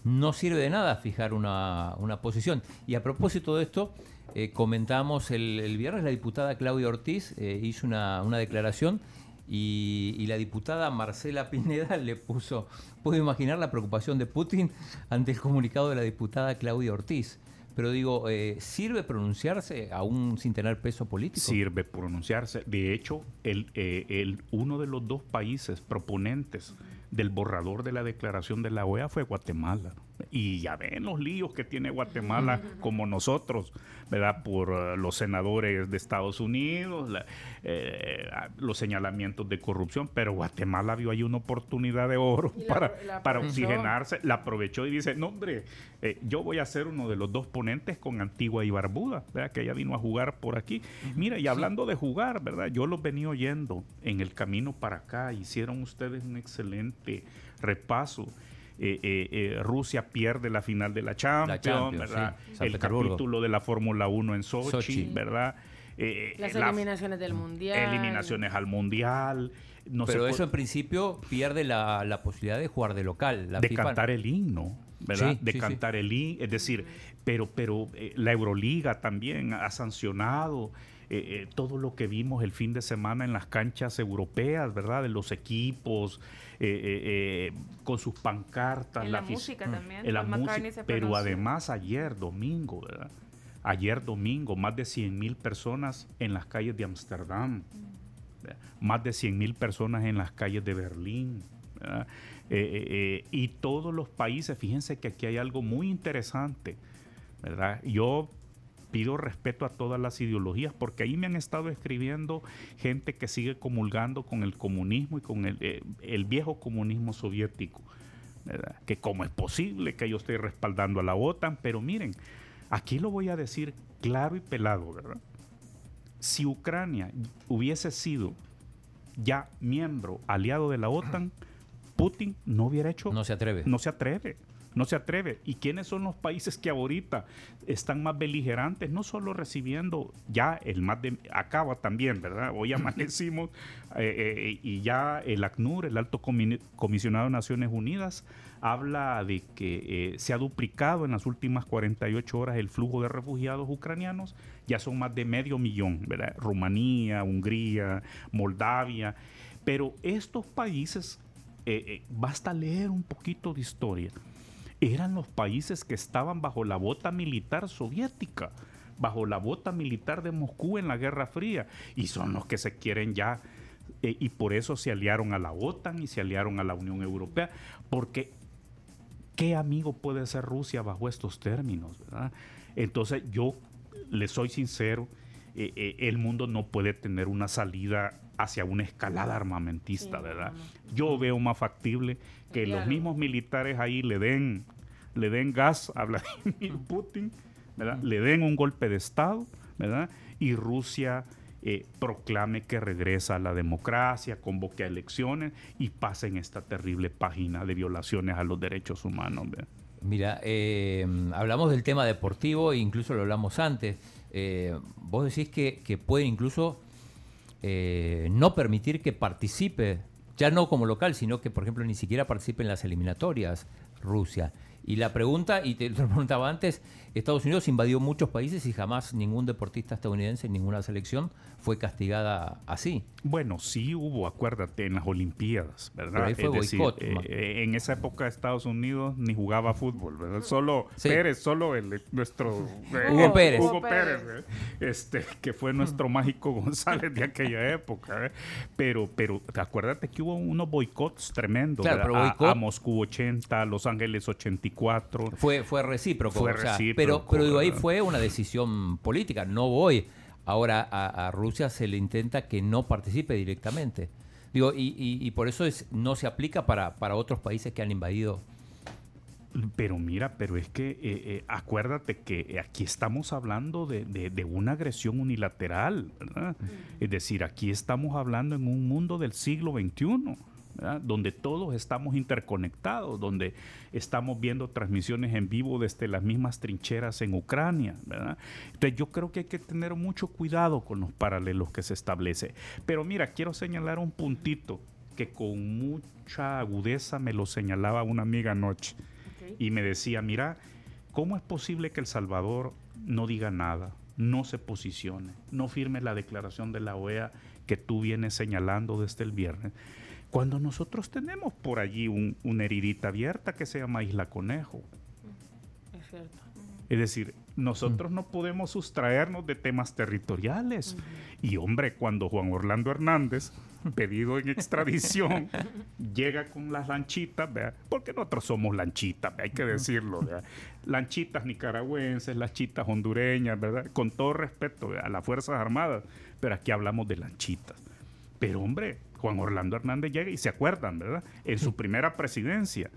G: no sirve de nada fijar una, una posición. Y a propósito de esto, eh, comentamos el, viernes, la diputada Claudia Ortiz eh, hizo una, declaración y, la diputada Marcela Pineda le puso, puedo imaginar la preocupación de Putin ante el comunicado de la diputada Claudia Ortiz. Pero digo, eh, ¿sirve pronunciarse aún sin tener peso político?
F: Sirve pronunciarse. De hecho, el, el, uno de los dos países proponentes del borrador de la declaración de la OEA fue Guatemala. Y ya ven los líos que tiene Guatemala como nosotros, ¿verdad? Por uh, los senadores de Estados Unidos, eh, los señalamientos de corrupción, pero Guatemala vio ahí una oportunidad de oro para, para oxigenarse, la aprovechó y dice, no hombre, eh, yo voy a ser uno de los dos ponentes con Antigua y Barbuda, ¿verdad? Que ella vino a jugar por aquí. Mira, y hablando de jugar, ¿verdad? Yo los venía oyendo en el camino para acá, hicieron ustedes un excelente repaso. Eh, eh, eh, Rusia pierde la final de la Champions, ¿verdad? El capítulo de la Fórmula 1 en Sochi, ¿verdad?
C: Las eliminaciones del Mundial.
F: Eliminaciones al Mundial.
G: No Pero eso en principio pierde la, posibilidad de jugar de local.
F: de cantar el himno, ¿verdad? de cantar el himno. Es decir, pero, pero la Euroliga también ha sancionado eh, eh, todo lo que vimos el fin de semana en las canchas europeas, ¿verdad? De los equipos, eh, con sus pancartas.
E: En la, música también.
F: En la música, pero además ayer, domingo, ¿verdad? Ayer domingo, más de 100 mil personas en las calles de Ámsterdam, más de 100 mil personas en las calles de Berlín. y todos los países, fíjense que aquí hay algo muy interesante, ¿verdad? Yo pido respeto a todas las ideologías, porque ahí me han estado escribiendo gente que sigue comulgando con el comunismo y con el, eh, viejo comunismo soviético. Que cómo es posible que yo esté respaldando a la OTAN, pero miren, aquí lo voy a decir claro y pelado, ¿verdad? Si Ucrania hubiese sido ya miembro, aliado de la OTAN, Putin no hubiera hecho...
G: No se atreve.
F: No se atreve no se atreve. ¿Y quiénes son los países que ahorita están más beligerantes? No solo recibiendo ya el más de... Acaba también, ¿verdad? Hoy amanecimos eh, eh, y ya el ACNUR, el Alto Comisionado de Naciones Unidas, habla de que eh, se ha duplicado en las últimas 48 horas el flujo de refugiados ucranianos. Ya son más de medio millón, ¿verdad? Rumanía, Hungría, Moldavia. Pero estos países, basta leer un poquito de historia eran los países que estaban bajo la bota militar soviética, bajo la bota militar de Moscú en la Guerra Fría, y son los que se quieren ya, eh, y por eso se aliaron a la OTAN y se aliaron a la Unión Europea, porque ¿qué amigo puede ser Rusia bajo estos términos? Entonces yo le soy sincero, eh, eh, el mundo no puede tener una salida hacia una escalada armamentista, ¿verdad? Yo veo más factible que los mismos militares ahí le den, le den gas a Vladimir Putin, ¿verdad? Le den un golpe de Estado, ¿verdad? Y Rusia eh, proclame que regresa a la democracia, convoque a elecciones y pase en esta terrible página de violaciones a los derechos humanos.
G: Mira, eh, hablamos del tema deportivo, e incluso lo hablamos antes. Eh, vos decís que, que puede incluso no permitir que participe, ya no como local, sino que, por ejemplo, ni siquiera participe en las eliminatorias Rusia. Y la pregunta, y te lo preguntaba antes, Estados Unidos invadió muchos países y jamás ningún deportista estadounidense en ninguna selección fue castigada así.
F: Bueno, sí hubo, acuérdate, en las Olimpiadas, ¿verdad?
G: ahí fue boicot,
F: eh, en esa época Estados Unidos ni jugaba fútbol, ¿verdad? Solo Pérez, solo el, nuestro...
G: Eh, Hugo Pérez.
F: Hugo Pérez, ¿eh? este, que fue nuestro mágico González de aquella época. Pero, pero acuérdate que hubo unos boicots tremendos. a, Moscú 80, Los Ángeles 84.
G: Fue, fue recíproco. Fue recíproco pero, pero digo, ahí fue una decisión política. No voy. Ahora a, Rusia se le intenta que no participe directamente. Digo, y, y, por eso es, no se aplica para, para otros países que han invadido
F: pero mira, pero es que eh, eh, acuérdate que aquí estamos hablando de, de, una agresión unilateral, ¿verdad? Es decir, aquí estamos hablando en un mundo del siglo XXI donde todos estamos interconectados, donde estamos viendo transmisiones en vivo desde las mismas trincheras en Ucrania. Entonces yo creo que hay que tener mucho cuidado con los paralelos que se establece. Pero mira, quiero señalar un puntito que con mucha agudeza me lo señalaba una amiga anoche y me decía, mira, ¿cómo es posible que El Salvador no diga nada? no se posicione, no firme la declaración de la OEA que tú vienes señalando desde el viernes. Cuando nosotros tenemos por allí una heridita abierta que se llama Isla Conejo. Es cierto. Es decir, nosotros no podemos sustraernos de temas territoriales. Y hombre, cuando Juan Orlando Hernández, pedido en extradición, llega con las lanchitas, porque nosotros somos lanchitas, hay que decirlo, lanchitas nicaragüenses, lanchitas hondureñas, ¿verdad? con todo respeto a las Fuerzas Armadas, pero aquí hablamos de lanchitas. Pero hombre, Juan Orlando Hernández llega y se acuerdan, ¿verdad? En su primera presidencia,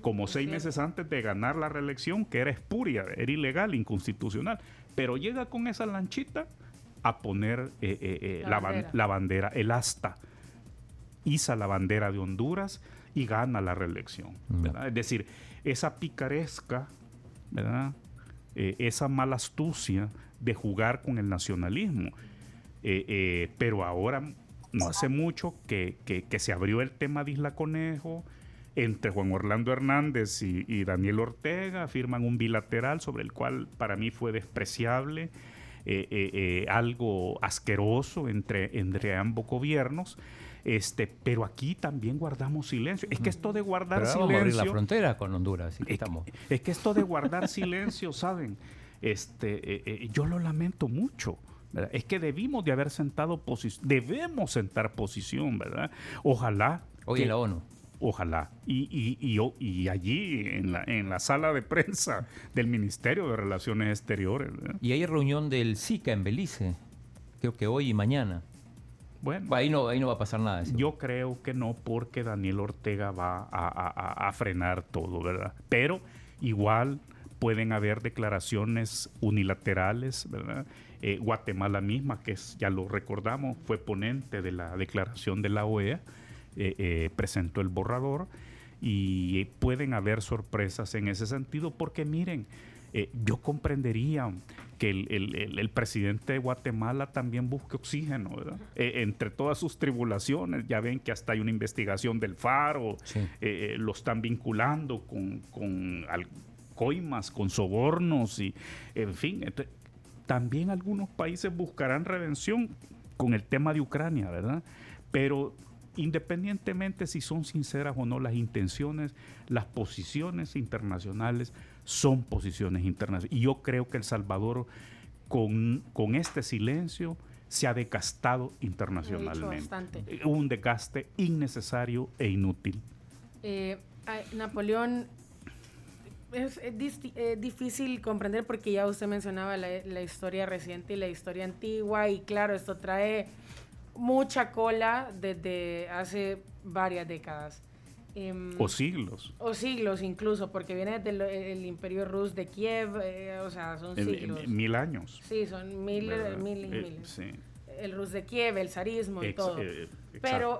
F: como seis meses antes de ganar la reelección, que era espuria, era ilegal, inconstitucional, pero llega con esa lanchita a poner eh, eh, eh, la, bandera. el asta, iza la bandera de Honduras y gana la reelección. Es decir, esa picaresca, ¿verdad? esa mala astucia de jugar con el nacionalismo. pero ahora no hace mucho que, se abrió el tema de Isla Conejo, entre Juan Orlando Hernández y, Daniel Ortega, firman un bilateral sobre el cual para mí fue despreciable, eh, eh, eh, algo asqueroso entre, entre ambos gobiernos. Este, pero aquí también guardamos silencio. Es que esto de guardar silencio. Vamos a abrir
G: la frontera con Honduras.
F: es, es, que esto de guardar silencio, ¿saben? Este, yo lo lamento mucho. Es que debimos de haber sentado posición, debemos sentar posición, ¿verdad? Ojalá.
G: Hoy en la ONU.
F: Ojalá. Y, y, y, y, allí, en la, en la sala de prensa del Ministerio de Relaciones Exteriores.
G: Y hay reunión del SICA en Belice, creo que hoy y mañana. Bueno, ahí no, ahí no va a pasar nada.
F: Yo creo que no, porque Daniel Ortega va a, a, a frenar todo, ¿verdad? Pero igual pueden haber declaraciones unilaterales, ¿verdad? Eh, Guatemala misma, que es, ya lo recordamos, fue ponente de la declaración de la OEA, eh, eh, presentó el borrador y pueden haber sorpresas en ese sentido porque miren, yo comprendería que el, presidente de Guatemala también busque oxígeno, entre todas sus tribulaciones, ya ven que hasta hay una investigación del FARO, lo están vinculando con, con coimas, con sobornos y, en fin, también algunos países buscarán redención con el tema de Ucrania, ¿verdad? Pero independientemente si son sinceras o no las intenciones, las posiciones internacionales son posiciones internacionales. Y yo creo que El Salvador con, con este silencio se ha decastado internacionalmente. Un desgaste innecesario e inútil.
C: Eh, Napoleón es, eh, difícil comprender porque ya usted mencionaba la, historia reciente y la historia antigua y claro, esto trae mucha cola desde hace varias décadas.
F: Em, o siglos.
C: O siglos incluso, porque viene del imperio ruso de Kiev, eh, o sea, son siglos.
F: mil años.
C: Sí, son mil, mil y eh, mil. el Rus de Kiev, el zarismo y
F: Ex-
C: todo. Pero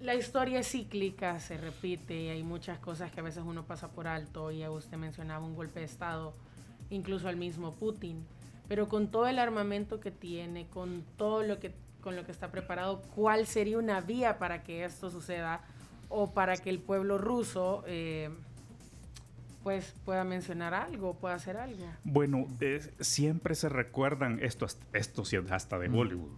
C: la historia es cíclica, se repite y hay muchas cosas que a veces uno pasa por alto. Y usted mencionaba un golpe de Estado, incluso al mismo Putin. Pero con todo el armamento que tiene, con todo lo que, con lo que está preparado, ¿cuál sería una vía para que esto suceda o para que el pueblo ruso eh, pues pueda mencionar algo, pueda hacer algo?
F: Bueno, siempre se recuerdan, esto, esto sí es hasta de
G: Mm.
F: Bollywood.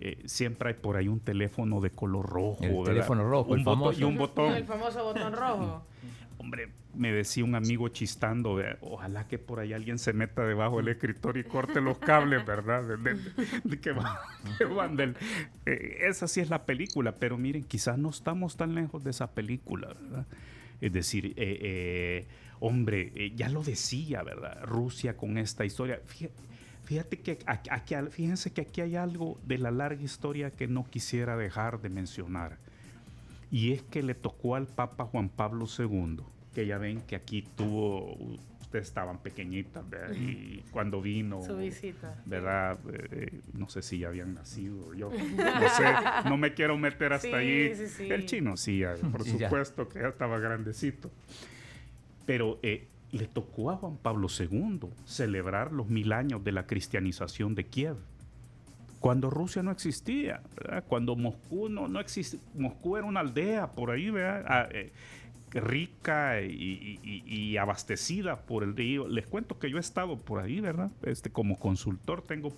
F: Eh, siempre hay por ahí un teléfono de color rojo.
G: El
F: ¿verdad?
G: teléfono rojo,
F: un
G: el
F: botón-
G: famoso.
F: Y un botón.
C: El famoso botón rojo.
F: Hombre, me decía un amigo chistando, ojalá que por ahí alguien se meta debajo del escritorio y corte los cables, ¿verdad? De, de- de que, va- que van del- eh, esa sí es la película, pero miren, quizás no estamos tan lejos de esa película, ¿verdad? Es decir, eh, eh, hombre, eh, ya lo decía, ¿verdad? Rusia con esta historia. Fíjate, fíjate que aquí, aquí- fíjense que aquí hay algo de la larga historia que no quisiera dejar de mencionar. Y es que le tocó al Papa Juan Pablo II, que ya ven que aquí tuvo, ustedes estaban pequeñitas, ¿verdad? y cuando vino,
C: Su visita.
F: ¿verdad? Eh, no sé si ya habían nacido, yo no sé, no me quiero meter hasta
C: Sí,
F: allí.
C: sí, sí.
F: El chino sí, ya, por
G: Sí, ya.
F: supuesto que ya estaba grandecito. Pero eh, le tocó a Juan Pablo II celebrar los mil años de la cristianización de Kiev cuando Rusia no existía, ¿verdad? cuando Moscú no, no existía, Moscú era una aldea por ahí, ¿verdad? Ah, eh, rica y, y- y- y abastecida por el río. Les cuento que yo he estado por ahí, ¿verdad? Este, como consultor tengo,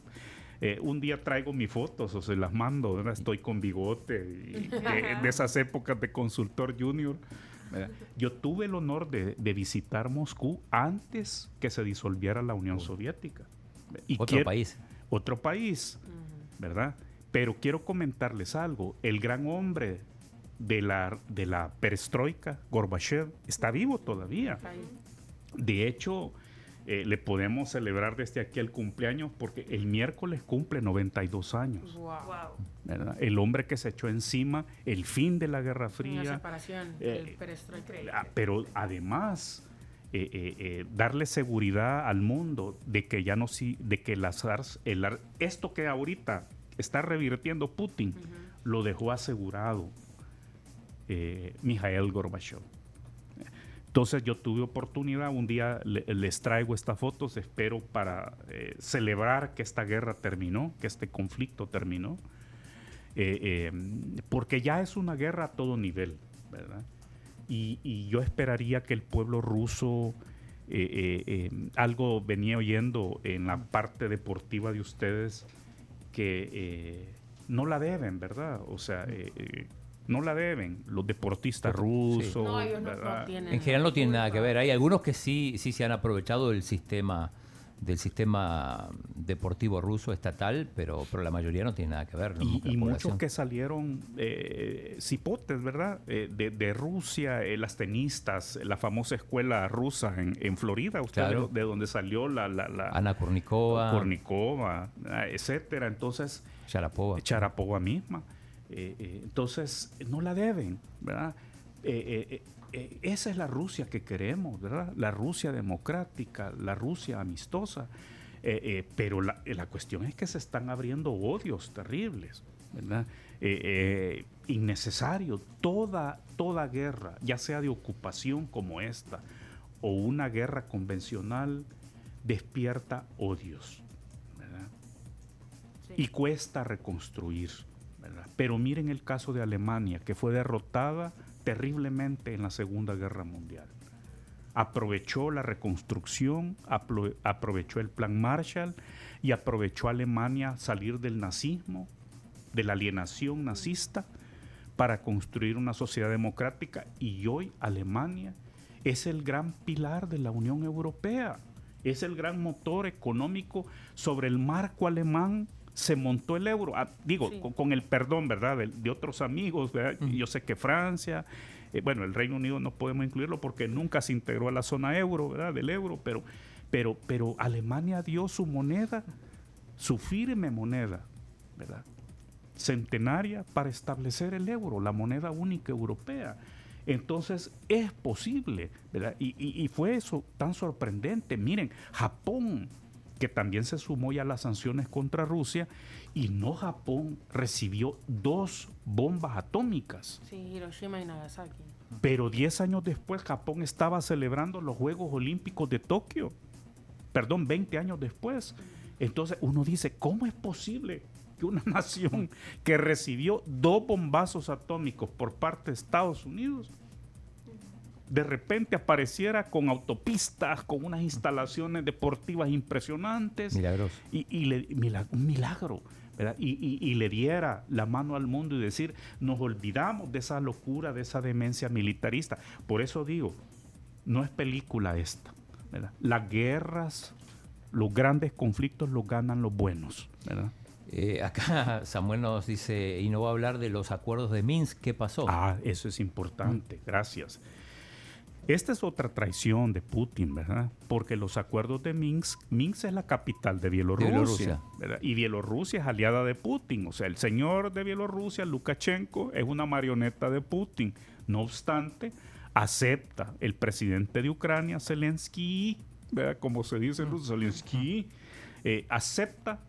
F: eh, un día traigo mis fotos o se las mando, ¿verdad? Estoy con bigote y de, de esas épocas de consultor junior. ¿Verdad? Yo tuve el honor de, de visitar Moscú antes que se disolviera la Unión Soviética. Y
G: Otro
F: quiero-
G: país.
F: otro país, ¿verdad? Pero quiero comentarles algo. El gran hombre de la, de la perestroika, Gorbachev, está vivo todavía. De hecho, eh, le podemos celebrar desde aquí el cumpleaños porque el miércoles cumple 92 años.
C: Wow.
F: ¿verdad? El hombre que se echó encima el fin de la Guerra Fría.
C: separación,
F: Eh,
C: el.
F: Ah, pero además eh, eh, eh, darle seguridad al mundo de que ya no si, de que las el ar- esto que ahorita está revirtiendo Putin lo dejó asegurado eh, Mikhail Gorbachev. Entonces yo tuve oportunidad, un día le- les traigo estas fotos, espero para eh, celebrar que esta guerra terminó, que este conflicto terminó, eh, eh, porque ya es una guerra a todo nivel, ¿verdad? Y, y yo esperaría que el pueblo ruso, eh, eh, eh, algo venía oyendo en la parte deportiva de ustedes, que no la deben, ¿verdad? O sea, no la deben los deportistas
G: Sí.
F: rusos,
C: No, ellos no, tienen.
G: En general no tiene nada que ver. Hay algunos que sí, sí se han aprovechado del sistema del sistema deportivo ruso estatal, pero, pero la mayoría no tiene nada que ver. ¿no?
F: Y, muchos que salieron eh, cipotes, ¿verdad? Eh, de, de Rusia, eh, las tenistas, la famosa escuela rusa en, en Florida, usted
G: Claro.
F: de, de donde salió la, la, la
G: Ana Kurnikova,
F: Kornikova, ah, etcétera. Entonces,
G: Sharapova.
F: Charapova misma. Eh, eh, entonces, no la deben, ¿verdad? Eh, esa es la Rusia que queremos, ¿verdad? La Rusia democrática, la Rusia amistosa. Pero la, la cuestión es que se están abriendo odios terribles, ¿verdad? Innecesario. Toda, toda guerra, ya sea de ocupación como esta o una guerra convencional, despierta odios, ¿verdad?
C: Sí.
F: y cuesta reconstruir. Pero miren el caso de Alemania, que fue derrotada terriblemente en la Segunda Guerra Mundial. Aprovechó la reconstrucción, apro- aprovechó el plan Marshall y aprovechó Alemania salir del nazismo, de la alienación nazista, para construir una sociedad democrática. Y hoy Alemania es el gran pilar de la Unión Europea, es el gran motor económico sobre el marco alemán. Se montó el euro, Ah, digo,
C: Sí.
F: con, con el perdón, ¿verdad?, de, de otros amigos, ¿verdad? Yo sé que Francia, eh, bueno, el Reino Unido no podemos incluirlo porque nunca se integró a la zona euro, ¿verdad?, del euro, pero, pero, pero Alemania dio su moneda, su firme moneda, ¿verdad?, centenaria para establecer el euro, la moneda única europea. Entonces es posible, ¿verdad? Y, y- y fue eso tan sorprendente. Miren, Japón, que también se sumó ya a las sanciones contra Rusia, y no Japón recibió dos bombas atómicas.
C: Sí, Hiroshima y Nagasaki.
F: Pero 10 años después Japón estaba celebrando los Juegos Olímpicos de Tokio. Perdón, 20 años después. Entonces uno dice, ¿cómo es posible que una nación que recibió dos bombazos atómicos por parte de Estados Unidos de repente apareciera con autopistas, con unas instalaciones deportivas impresionantes.
G: Milagroso.
F: Y, y le, un milagro. Y, y, le diera la mano al mundo y decir, nos olvidamos de esa locura, de esa demencia militarista. Por eso digo, no es película esta. Las guerras, los grandes conflictos los ganan los buenos.
G: Eh, acá Samuel nos dice, y no va a hablar de los acuerdos de Minsk, ¿qué pasó?
F: Ah, eso es importante, gracias. Esta es otra traición de Putin, ¿verdad? Porque los acuerdos de Minsk, Minsk es la capital de Bielorrusia, ¿verdad? y Bielorrusia es aliada de Putin. O sea, el señor de Bielorrusia, Lukashenko, es una marioneta de Putin. No obstante, acepta el presidente de Ucrania, Zelensky, ¿verdad? como se dice en Zelensky, eh, acepta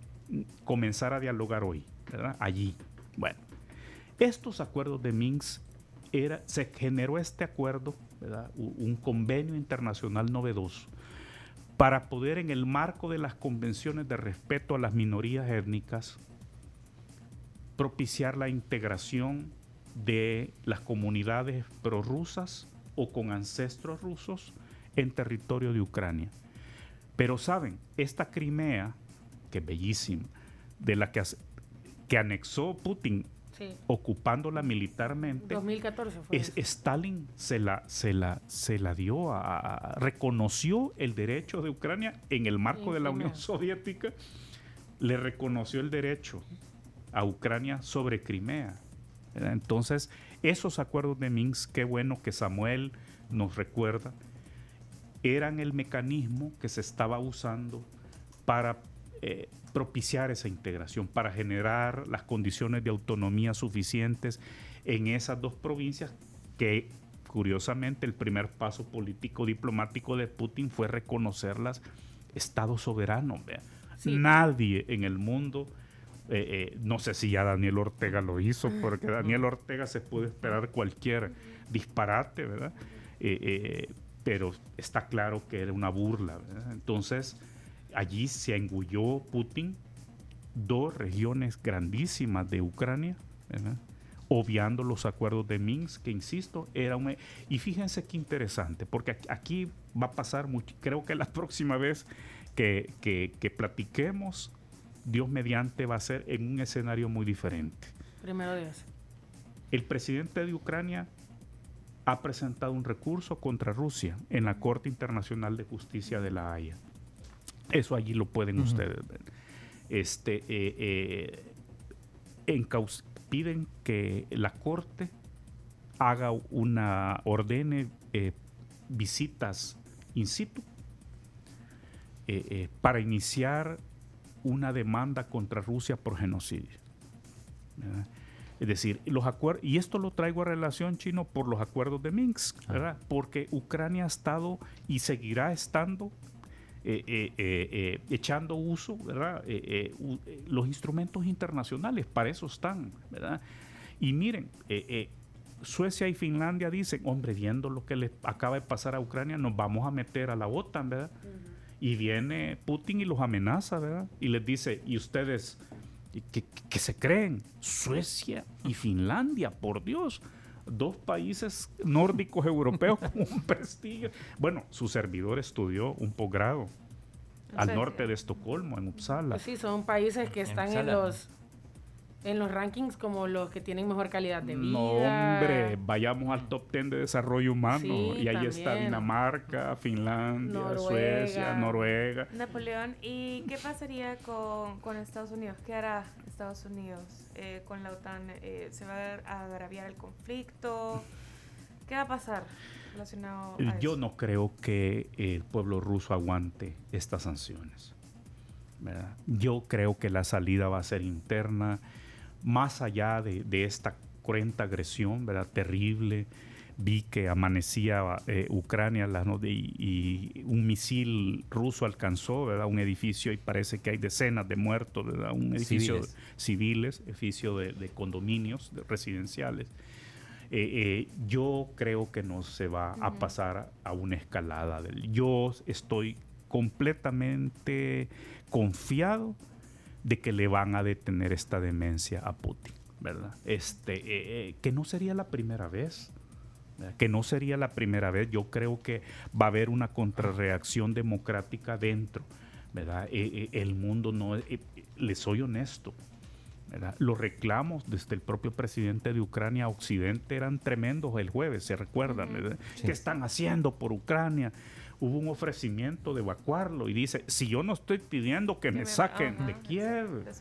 F: comenzar a dialogar hoy, ¿verdad? Allí. Bueno, estos acuerdos de Minsk, era, se generó este acuerdo un convenio internacional novedoso para poder en el marco de las convenciones de respeto a las minorías étnicas propiciar la integración de las comunidades prorrusas o con ancestros rusos en territorio de Ucrania. Pero saben, esta Crimea, que es bellísima, de la que, que anexó Putin ocupándola militarmente.
C: 2014 fue.
F: Stalin se la, se la, se la dio a, reconoció el derecho de Ucrania en el marco de la Unión Soviética, le reconoció el derecho a Ucrania sobre Crimea. Entonces, esos acuerdos de Minsk, qué bueno que Samuel nos recuerda, eran el mecanismo que se estaba usando para eh, propiciar esa integración, para generar las condiciones de autonomía suficientes en esas dos provincias que curiosamente el primer paso político diplomático de Putin fue reconocerlas Estado soberano. Nadie en el mundo, eh, eh, no sé si ya Daniel Ortega lo hizo, porque Daniel Ortega se puede esperar cualquier disparate, ¿verdad? pero está claro que era una burla. Entonces, allí se engulló Putin dos regiones grandísimas de Ucrania, obviando los acuerdos de Minsk, que insisto, era un... Y fíjense qué interesante, porque aquí va a pasar mucho, creo que la próxima vez que, que, platiquemos, Dios mediante va a ser en un escenario muy diferente.
C: Primero Dios.
F: El presidente de Ucrania ha presentado un recurso contra Rusia en la Corte Internacional de Justicia de la Haya. Eso allí lo pueden ustedes ver. Este, eh, eh, piden que la Corte haga una, ordene eh, visitas in situ para iniciar una demanda contra Rusia por genocidio. Es decir, los acuerdos, y esto lo traigo a relación chino por los acuerdos de Minsk, ¿verdad? Porque Ucrania ha estado y seguirá estando eh, eh, eh, echando uso, ¿verdad? los instrumentos internacionales, para eso están, ¿verdad? Y miren, Suecia y Finlandia dicen, hombre, viendo lo que le acaba de pasar a Ucrania, nos vamos a meter a la OTAN, ¿verdad? Y viene Putin y los amenaza, ¿verdad? Y les dice, ¿y ustedes qué se creen? Suecia y Finlandia, por Dios dos países nórdicos europeos con un prestigio. Bueno, su servidor estudió un posgrado al norte de Estocolmo, en Uppsala.
C: Pues sí, son países que están en los en los rankings como los que tienen mejor calidad de vida.
F: No, hombre, vayamos al top 10 de desarrollo humano. y ahí está Dinamarca, Finlandia, Suecia, Noruega.
E: Napoleón, ¿y qué pasaría con, Estados Unidos? ¿Qué hará Estados Unidos eh, con la OTAN? Eh, ¿Se va a agraviar el conflicto? ¿Qué va a pasar relacionado a
F: Yo no creo que el pueblo ruso aguante estas sanciones. Yo creo que la salida va a ser interna más allá de, esta cruenta agresión, ¿verdad? Terrible, vi que amanecía eh, Ucrania las no- y, y un misil ruso alcanzó ¿verdad? un edificio y parece que hay decenas de muertos, ¿verdad? un edificio
G: Civiles.
F: civiles, edificio de, de condominios de residenciales. Eh, eh, yo creo que no se va a pasar a una escalada. Del, yo estoy completamente confiado de que le van a detener esta demencia a Putin, ¿verdad? Este, eh, eh, que no sería la primera vez. Que no sería la primera vez. Yo creo que va a haber una contrarreacción democrática dentro, ¿verdad? Eh, eh, el mundo no. eh, eh, le soy honesto. ¿verdad? Los reclamos desde el propio presidente de Ucrania a Occidente eran tremendos el jueves, se recuerdan, ¿verdad?
G: Sí.
F: ¿Qué están haciendo por Ucrania? Hubo un ofrecimiento de evacuarlo y dice, si yo no estoy pidiendo que me
E: me-
F: saquen
E: ajá,
F: de Kiev,
E: de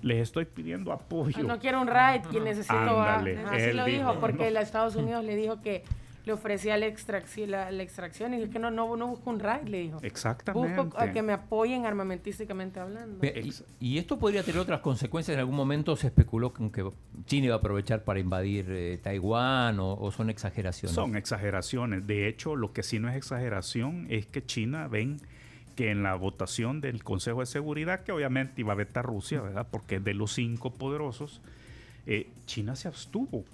F: les estoy pidiendo apoyo.
C: No quiero un raid, que necesito. a-
F: Ándale,
C: Así lo dijo,
F: dijo,
C: porque
F: no.
C: los Estados Unidos le dijo que le ofrecía la extracción, la, la extracción y dijo que no, no, no busco un raid, le dijo.
F: Exactamente.
C: Busco a que me apoyen armamentísticamente hablando.
G: Y, y esto podría tener otras consecuencias. En algún momento se especuló con que China iba a aprovechar para invadir eh, Taiwán o, o son exageraciones.
F: Son exageraciones. De hecho, lo que sí no es exageración es que China ven que en la votación del Consejo de Seguridad, que obviamente iba a vetar Rusia, ¿verdad? Porque es de los cinco poderosos, eh, China se abstuvo.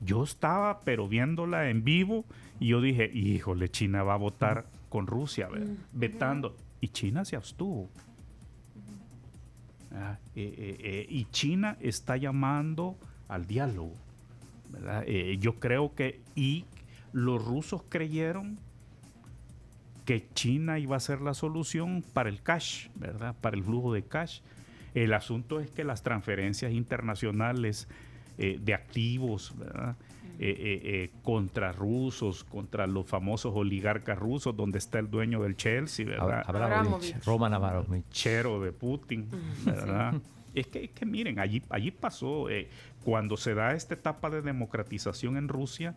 F: Yo estaba, pero viéndola en vivo, y yo dije, híjole, China va a votar con Rusia, ¿verdad? vetando. Y China se abstuvo. ¿verdad? Eh, eh, eh, y China está llamando al diálogo. ¿verdad? Yo creo que, y los rusos creyeron que China iba a ser la solución para el cash, ¿verdad? Para el flujo de cash. El asunto es que las transferencias internacionales eh, de activos, ¿verdad? Eh, eh, eh, contra rusos, contra los famosos oligarcas rusos, donde está el dueño del Chelsea, ¿verdad?
G: Abramovich. Roman Abramovich.
F: chero de Putin, ¿verdad? Es que, es que miren, allí, allí pasó, eh, cuando se da esta etapa de democratización en Rusia,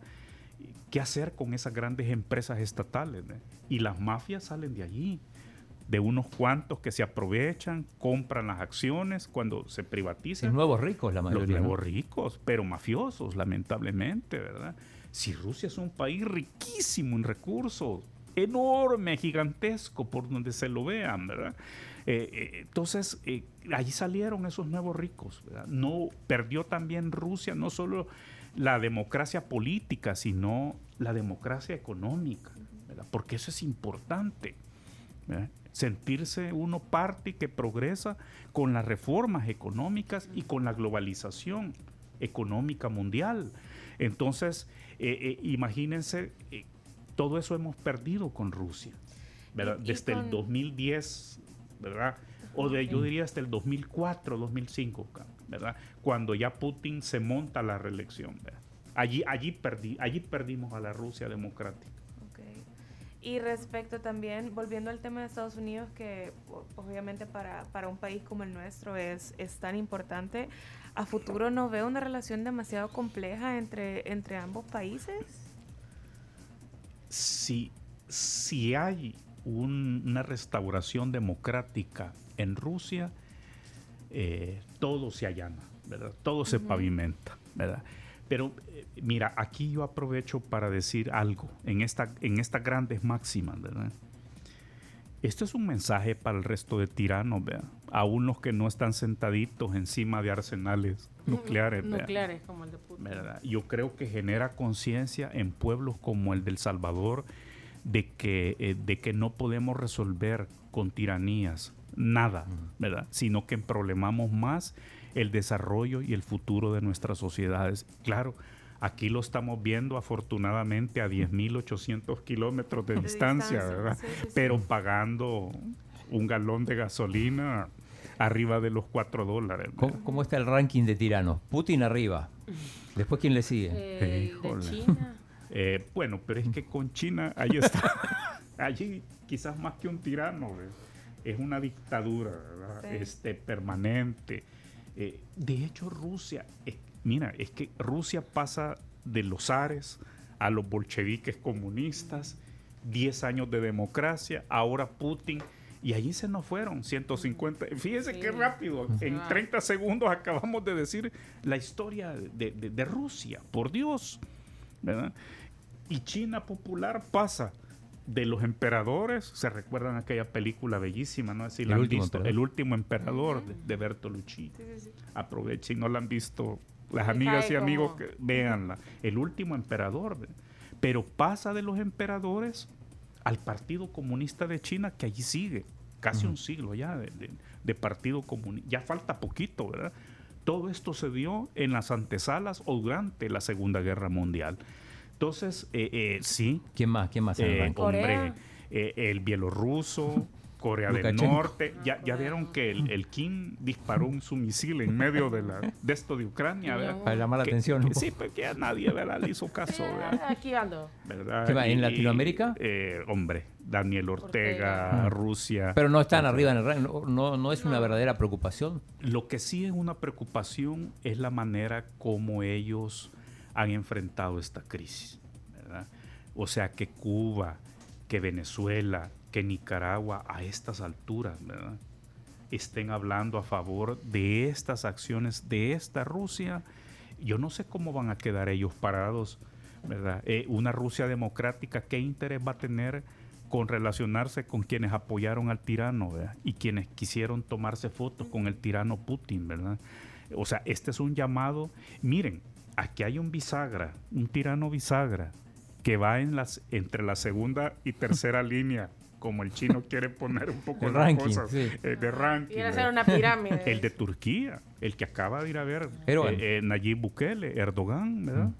F: ¿qué hacer con esas grandes empresas estatales? eh? Y las mafias salen de allí, de unos cuantos que se aprovechan, compran las acciones cuando se
G: Los
F: privatizan.
G: nuevos ricos, la
F: Los
G: mayoría. ¿no?
F: nuevos ricos, pero mafiosos, lamentablemente, ¿verdad? Si Rusia es un país riquísimo en recursos, enorme, gigantesco, por donde se lo vean, ¿verdad? Eh, eh, entonces, eh, allí salieron esos nuevos ricos, ¿verdad? No perdió también Rusia no solo la democracia política, sino la democracia económica, ¿verdad? Porque eso es importante. ¿verdad? Sentirse uno parte que progresa con las reformas económicas y con la globalización económica mundial. Entonces, eh, eh, imagínense, eh, todo eso hemos perdido con Rusia, ¿verdad? Desde el
E: con-
F: 2010, ¿verdad? O de, yo diría hasta el 2004, 2005, ca- ¿verdad? Cuando ya Putin se monta la reelección, ¿verdad? Allí, allí, allí perdimos a la Rusia democrática.
E: Y respecto también, volviendo al tema de Estados Unidos, que obviamente para, para un país como el nuestro es, es tan importante, ¿a futuro no veo una relación demasiado compleja entre, entre ambos países?
F: si, si hay un- una restauración democrática en Rusia, eh, todo se allana, ¿verdad? Todo se pavimenta, ¿verdad? Pero eh, mira, aquí yo aprovecho para decir algo en, esta, en estas grandes máximas, ¿verdad? Esto es un mensaje para el resto de tiranos, ¿verdad? Aún los que no están sentaditos encima de arsenales nucleares, ¿verdad?
C: Nucleares, como el de Putin.
F: ¿verdad? Yo creo que genera conciencia en pueblos como el del Salvador de que, eh, de que no podemos resolver con tiranías nada, ¿verdad? Sino que problemamos más el desarrollo y el futuro de nuestras sociedades. Claro, aquí lo estamos viendo afortunadamente a 10.800 kilómetros de,
E: De
F: distancia,
E: distancia,
F: ¿verdad?
E: sí, sí, sí.
F: Pero pagando un galón de gasolina arriba de los 4 dólares.
G: ¿Cómo, está el ranking de tiranos? Putin arriba. Después, ¿quién le sigue?
C: De
F: Híjole.
C: China.
F: Eh, bueno, pero es que con China, ahí está. Allí quizás más que un tirano, ¿ves? es una dictadura ¿verdad?
E: Sí.
F: este, permanente. Eh, de hecho, Rusia, mira, es que Rusia pasa de los zares a los bolcheviques comunistas, 10 años de democracia, ahora Putin, y allí se nos fueron 150. Fíjense
C: Sí.
F: qué rápido, en
C: va.
F: 30 segundos acabamos de decir la historia de, de- de Rusia, por Dios. ¿verdad? Y China popular pasa de los emperadores, se recuerdan aquella película bellísima, ¿no? Si la
G: El
F: han
G: último
F: visto,
G: emperador.
F: El último emperador de, de Bertolucci.
E: Sí, sí, sí.
F: Aprovechen, no la han visto las
C: Sí,
F: amigas y amigos,
C: como-
F: que véanla. El último emperador. Pero pasa de los emperadores al Partido Comunista de China, que allí sigue, casi un siglo ya de, de- de Partido Comunista. Ya falta poquito, ¿verdad? Todo esto se dio en las antesalas o durante la Segunda Guerra Mundial. Entonces, eh, eh, sí,
G: ¿Quién más? ¿Quién más
F: eh, hombre, eh, el bielorruso, Corea del
G: Lukashenko.
F: Norte, ya, ya vieron que el, el Kim disparó un su misil en medio de, la, de esto de Ucrania, ¿verdad?
G: Para llamar la
F: Que-
G: atención.
F: que sí, porque a nadie ¿verdad? le hizo caso, ¿verdad?
C: Aquí ando.
F: ¿verdad?
G: ¿Qué va, en Latinoamérica?
F: eh, hombre, Daniel Ortega,
C: Ortega.
F: Rusia.
G: Pero no están arriba en el ranking. No, no, no es una verdadera preocupación.
F: Lo que sí es una preocupación es la manera como ellos han enfrentado esta crisis. ¿verdad? O sea, que Cuba, que Venezuela, que Nicaragua a estas alturas ¿verdad? estén hablando a favor de estas acciones de esta Rusia. Yo no sé cómo van a quedar ellos parados. ¿verdad? Eh, una Rusia democrática, ¿qué interés va a tener con relacionarse con quienes apoyaron al tirano ¿verdad? y quienes quisieron tomarse fotos con el tirano Putin? ¿verdad? O sea, este es un llamado. Miren, aquí hay un bisagra, un tirano bisagra, que va en las, entre la segunda y tercera línea, como el chino quiere poner un poco
G: El
F: las
G: ranking,
F: cosas,
G: sí.
F: eh, de ranking.
C: Quiere hacer una pirámide.
F: El de Turquía, el que acaba de ir a ver eh, eh, Nayib Bukele, Erdogan, ¿verdad?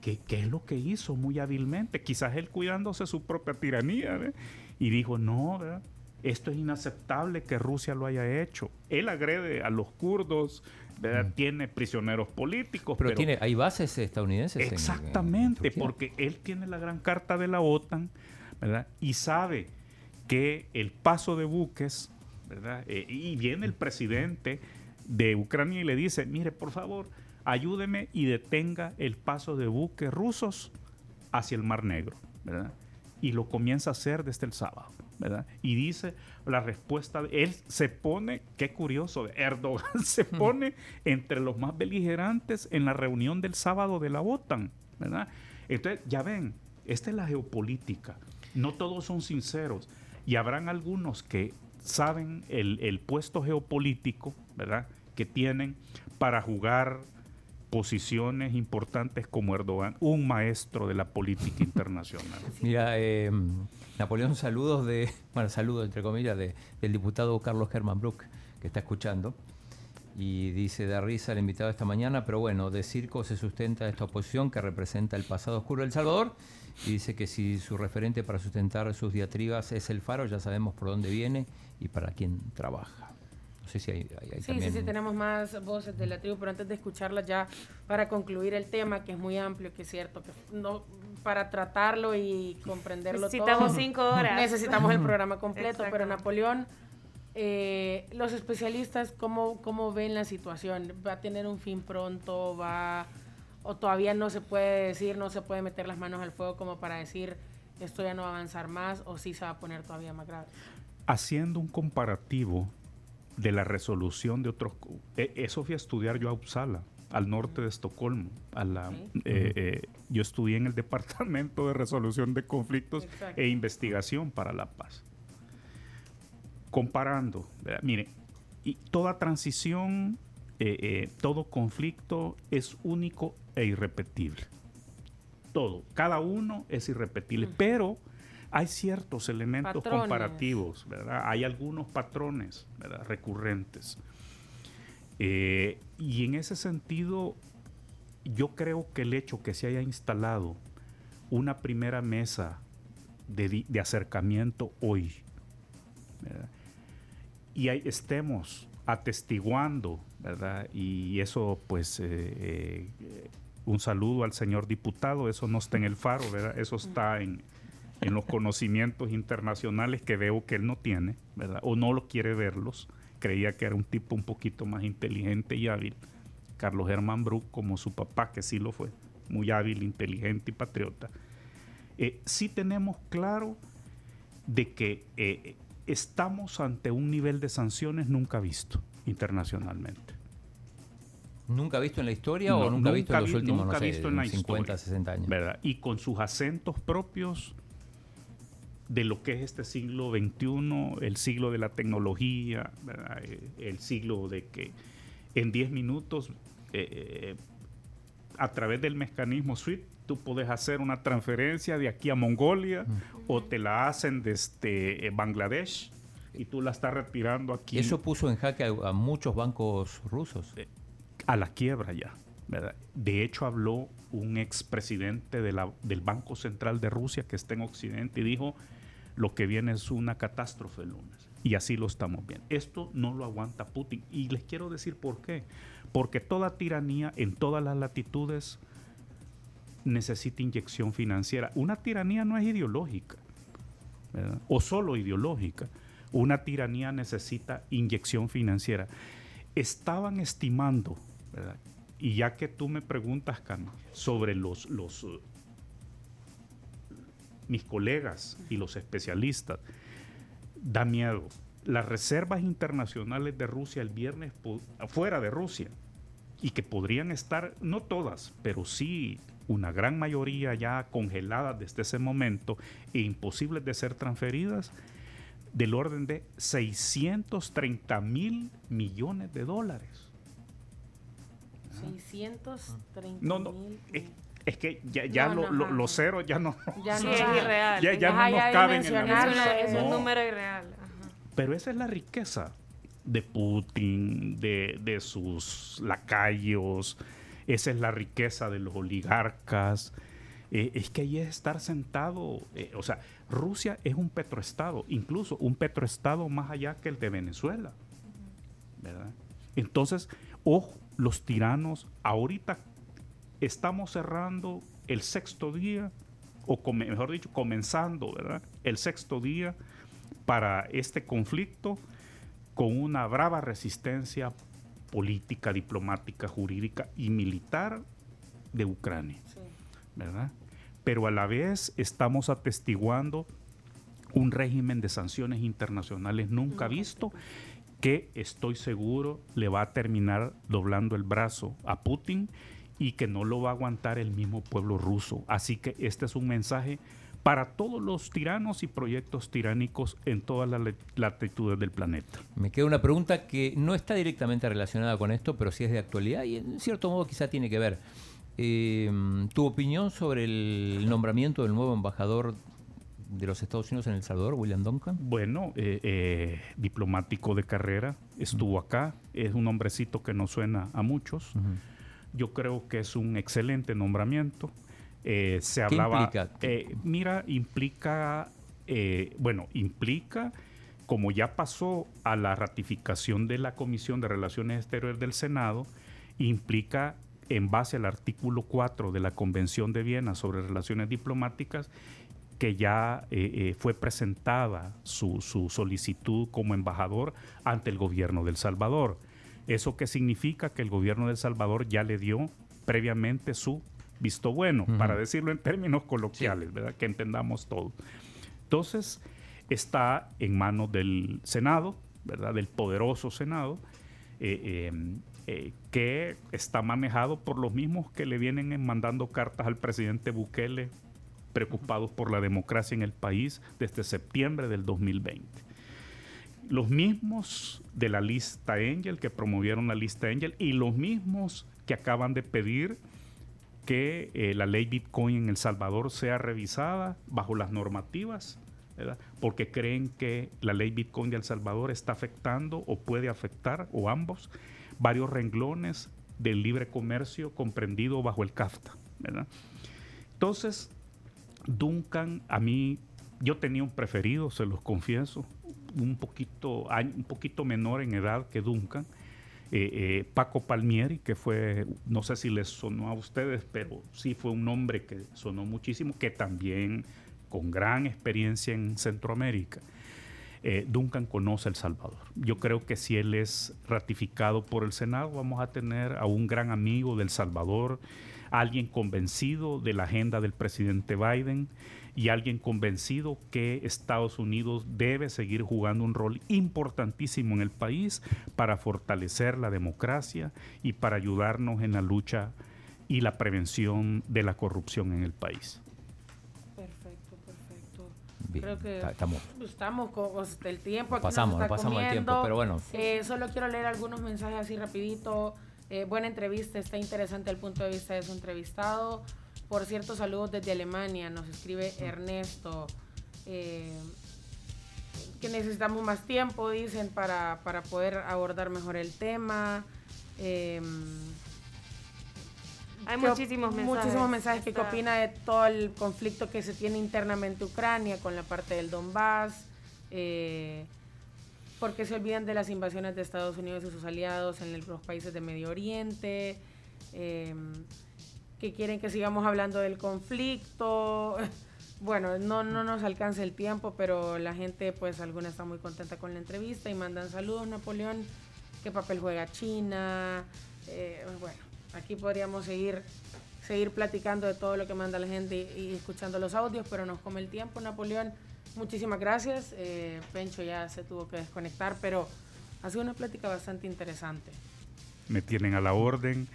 F: ¿Qué, qué es lo que hizo muy hábilmente? Quizás él cuidándose su propia tiranía, ¿verdad? Y dijo, no, ¿verdad? Esto es inaceptable que Rusia lo haya hecho. Él agrede a los kurdos, ¿verdad? Tiene prisioneros políticos,
G: Pero,
F: pero,
G: tiene, hay bases estadounidenses. en- en
F: Exactamente, porque él tiene la gran carta de la OTAN, ¿verdad? Y sabe que el paso de buques, ¿verdad? Eh, y viene el presidente de Ucrania y le dice, mire, por favor, ayúdeme y detenga el paso de buques rusos hacia el Mar Negro, ¿verdad? Y lo comienza a hacer desde el sábado, ¿verdad? Y dice la respuesta, de- él se pone, qué curioso, Erdogan se pone entre los más beligerantes en la reunión del sábado de la OTAN, ¿verdad? Entonces, ya ven, esta es la geopolítica. No todos son sinceros y habrán algunos que saben el, el puesto geopolítico, ¿verdad? Que tienen para jugar posiciones importantes como Erdogan, un maestro de la política internacional.
G: Mira, eh, Napoleón, saludos de, bueno, saludos entre comillas, de, del diputado Carlos Germán Brook, que está escuchando. Y dice, da risa el invitado esta mañana, pero bueno, de circo se sustenta esta oposición que representa el pasado oscuro del Salvador. Y dice que si su referente para sustentar sus diatribas es el faro, ya sabemos por dónde viene y para quién trabaja. No sé si hay, hay- hay
C: Sí,
G: también...
C: sí, sí, tenemos más voces de la tribu, pero antes de escucharlas ya para concluir el tema, que es muy amplio, que es cierto, que no para tratarlo y comprenderlo
E: Necesitamos
C: todo,
E: cinco horas.
C: Necesitamos el programa completo, pero. Napoleón, eh, los especialistas, ¿cómo, ¿cómo ven la situación? ¿Va a tener un fin pronto? ¿Va o todavía no se puede decir, no se puede meter las manos al fuego como para decir esto ya no va a avanzar más o sí se va a poner todavía más grave?
F: Haciendo un comparativo de la resolución de otros... eh, Eso fui a estudiar yo a Uppsala, al norte de Estocolmo. A la,
C: Sí.
F: eh, eh, yo estudié en el Departamento de Resolución de Conflictos
C: Exacto.
F: e Investigación para la Paz. Comparando, ¿verdad? mire, y toda transición, eh, eh, todo conflicto es único e irrepetible. Todo, cada uno es irrepetible, pero hay ciertos elementos
C: Patrones.
F: comparativos, ¿verdad? Hay algunos patrones, ¿verdad? Recurrentes. Eh, y en ese sentido, yo creo que el hecho que se haya instalado una primera mesa de, acercamiento hoy, y estemos atestiguando, ¿verdad? Y eso, pues, eh, eh, un saludo al señor diputado, eso no está en el faro, ¿verdad? Eso está en, en los conocimientos internacionales que veo que él no tiene, ¿verdad? O no lo quiere verlos. Creía que era un tipo un poquito más inteligente y hábil. Carlos Germán Brook, como su papá, que sí lo fue, muy hábil, inteligente y patriota. Eh, sí tenemos claro de que eh, estamos ante un nivel de sanciones nunca visto internacionalmente.
G: ¿Nunca visto en la historia
F: No,
G: o nunca, visto en los últimos,
F: nunca
G: no sé,
F: visto en la
G: 50,
F: historia,
G: 60 años?
F: ¿verdad? Y con sus acentos propios de lo que es este siglo XXI, el siglo de la tecnología, ¿verdad? Eh, el siglo de que en 10 minutos, eh, eh, a través del mecanismo SWIFT, tú puedes hacer una transferencia de aquí a Mongolia o te la hacen desde eh, Bangladesh y tú la estás retirando aquí
G: Eso puso en jaque a, a muchos bancos rusos.
F: a la quiebra ya. ¿verdad? De hecho, habló un expresidente de la- del Banco Central de Rusia que está en Occidente y dijo, lo que viene es una catástrofe el lunes. Y así lo estamos viendo. Esto no lo aguanta Putin. Y les quiero decir por qué. Porque toda tiranía en todas las latitudes necesita inyección financiera. Una tiranía no es ideológica. ¿verdad? O solo ideológica. Una tiranía necesita inyección financiera. Estaban estimando, y ya que tú me preguntas, Cano, sobre los, los eh, mis colegas y los especialistas, da miedo. Las reservas internacionales de Rusia el viernes, fuera de Rusia, y que podrían estar, no todas, pero sí una gran mayoría ya congeladas desde ese momento e imposibles de ser transferidas, del orden de 630 mil millones de dólares.
C: 630
F: No, no,
C: mil.
F: es, es que ya, ya
C: No,
F: lo-
C: no,
F: lo- los ceros ya no,
C: Ya
E: Sí,
C: no
E: es irreal.
F: ya, ya
C: Ajá,
F: no nos caben en la
E: Es, un
F: No.
E: número irreal.
F: Pero esa es la riqueza de Putin, de, de sus lacayos, esa es la riqueza de los oligarcas. Eh, es que ahí es estar sentado, eh, o sea, Rusia es un petroestado, incluso un petroestado más allá que el de Venezuela. Entonces, ojo, los tiranos, ahorita estamos cerrando el sexto día, o mejor dicho, comenzando, ¿verdad? El sexto día para este conflicto con una brava resistencia política, diplomática, jurídica y militar de Ucrania,
C: Sí.
F: ¿verdad? Pero a la vez estamos atestiguando un régimen de sanciones internacionales nunca visto que estoy seguro le va a terminar doblando el brazo a Putin y que no lo va a aguantar el mismo pueblo ruso. Así que este es un mensaje para todos los tiranos y proyectos tiránicos en todas las latitudes del planeta.
G: Me queda una pregunta que no está directamente relacionada con esto, pero sí es de actualidad y en cierto modo quizá tiene que ver. Eh, ¿Tu opinión sobre el nombramiento del nuevo embajador de los Estados Unidos en El Salvador, William Duncan?
F: Bueno, eh, eh, diplomático de carrera, estuvo acá, es un hombrecito que nos suena a muchos. Yo creo que es un excelente nombramiento. Eh, se
G: ¿Qué
F: hablaba.
G: implica?
F: eh, mira, implica, eh, bueno, implica, como ya pasó a la ratificación de la Comisión de Relaciones Exteriores del Senado, implica, en base al artículo 4 de la Convención de Viena sobre Relaciones Diplomáticas, que ya eh, eh, fue presentada su, su solicitud como embajador ante el gobierno del Salvador. ¿Eso qué significa? Que el gobierno del Salvador ya le dio previamente su visto bueno, para decirlo en términos coloquiales, ¿verdad? Que entendamos todo. Entonces, está en manos del Senado, ¿verdad? Del poderoso Senado, eh, eh, eh, que está manejado por los mismos que le vienen mandando cartas al presidente Bukele preocupados por la democracia en el país desde septiembre del 2020. Los mismos de la lista Angel, que promovieron la lista Angel, y los mismos que acaban de pedir que eh, la ley Bitcoin en El Salvador sea revisada bajo las normativas, ¿verdad? porque creen que la ley Bitcoin de El Salvador está afectando o puede afectar, o ambos, varios renglones del libre comercio comprendido bajo el CAFTA. ¿verdad? Entonces, Duncan, a mí, yo tenía un preferido, se los confieso, un poquito, un poquito menor en edad que Duncan, eh, eh, Paco Palmieri, que fue, no sé si les sonó a ustedes, pero sí fue un nombre que sonó muchísimo, que también con gran experiencia en Centroamérica. Eh, Duncan conoce El Salvador. Yo creo que si él es ratificado por el Senado, vamos a tener a un gran amigo del Salvador, alguien convencido de la agenda del presidente Biden y alguien convencido que Estados Unidos debe seguir jugando un rol importantísimo en el país para fortalecer la democracia y para ayudarnos en la lucha y la prevención de la corrupción en el país.
C: Perfecto, perfecto.
G: Bien,
C: Creo que
G: ta- estamos.
C: estamos con el tiempo. Aquí
G: Pasamos,
C: nos está
G: pasamos el tiempo,
C: comiendo.
G: pero bueno.
C: Eh, solo quiero leer algunos mensajes así rapidito. Eh, buena entrevista, está interesante el punto de vista de su entrevistado. Por cierto, saludos desde Alemania, nos escribe Ernesto. Eh, que necesitamos más tiempo, dicen, para, para poder abordar mejor el tema. Eh,
E: Hay
C: ¿qué op-
E: muchísimos mensajes.
C: Muchísimos mensajes que opina de todo el conflicto que se tiene internamente Ucrania con la parte del Donbass. Eh, ¿Por qué se olvidan de las invasiones de Estados Unidos y sus aliados en el- los países de Medio Oriente? Eh, que quieren que sigamos hablando del conflicto. Bueno, no, no nos alcanza el tiempo, pero la gente, pues alguna está muy contenta con la entrevista y mandan saludos, Napoleón. ¿Qué papel juega China? Eh, bueno, aquí podríamos seguir, seguir platicando de todo lo que manda la gente y, escuchando los audios, pero nos come el tiempo, Napoleón. Muchísimas gracias. Eh, Pencho ya se tuvo que desconectar, pero ha sido una plática bastante interesante.
F: me tienen a la orden.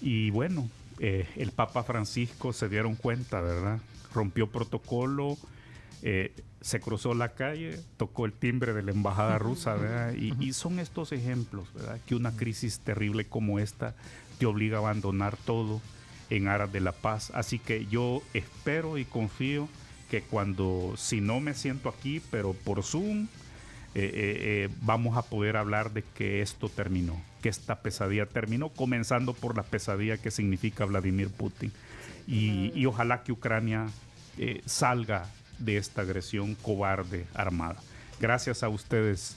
F: Y bueno, eh, el Papa Francisco se dieron cuenta, ¿verdad? Rompió protocolo, eh, se cruzó la calle, tocó el timbre de la embajada rusa, ¿verdad? Y, y son estos ejemplos, ¿verdad? Que una crisis terrible como esta te obliga a abandonar todo en aras de la paz. Así que yo espero y confío que cuando, si no me siento aquí, pero por Zoom, eh, eh, eh, vamos a poder hablar de que esto terminó, que esta pesadilla terminó, comenzando por la pesadilla que significa Vladimir Putin. Y, ojalá que Ucrania eh, salga de esta agresión cobarde armada. Gracias a ustedes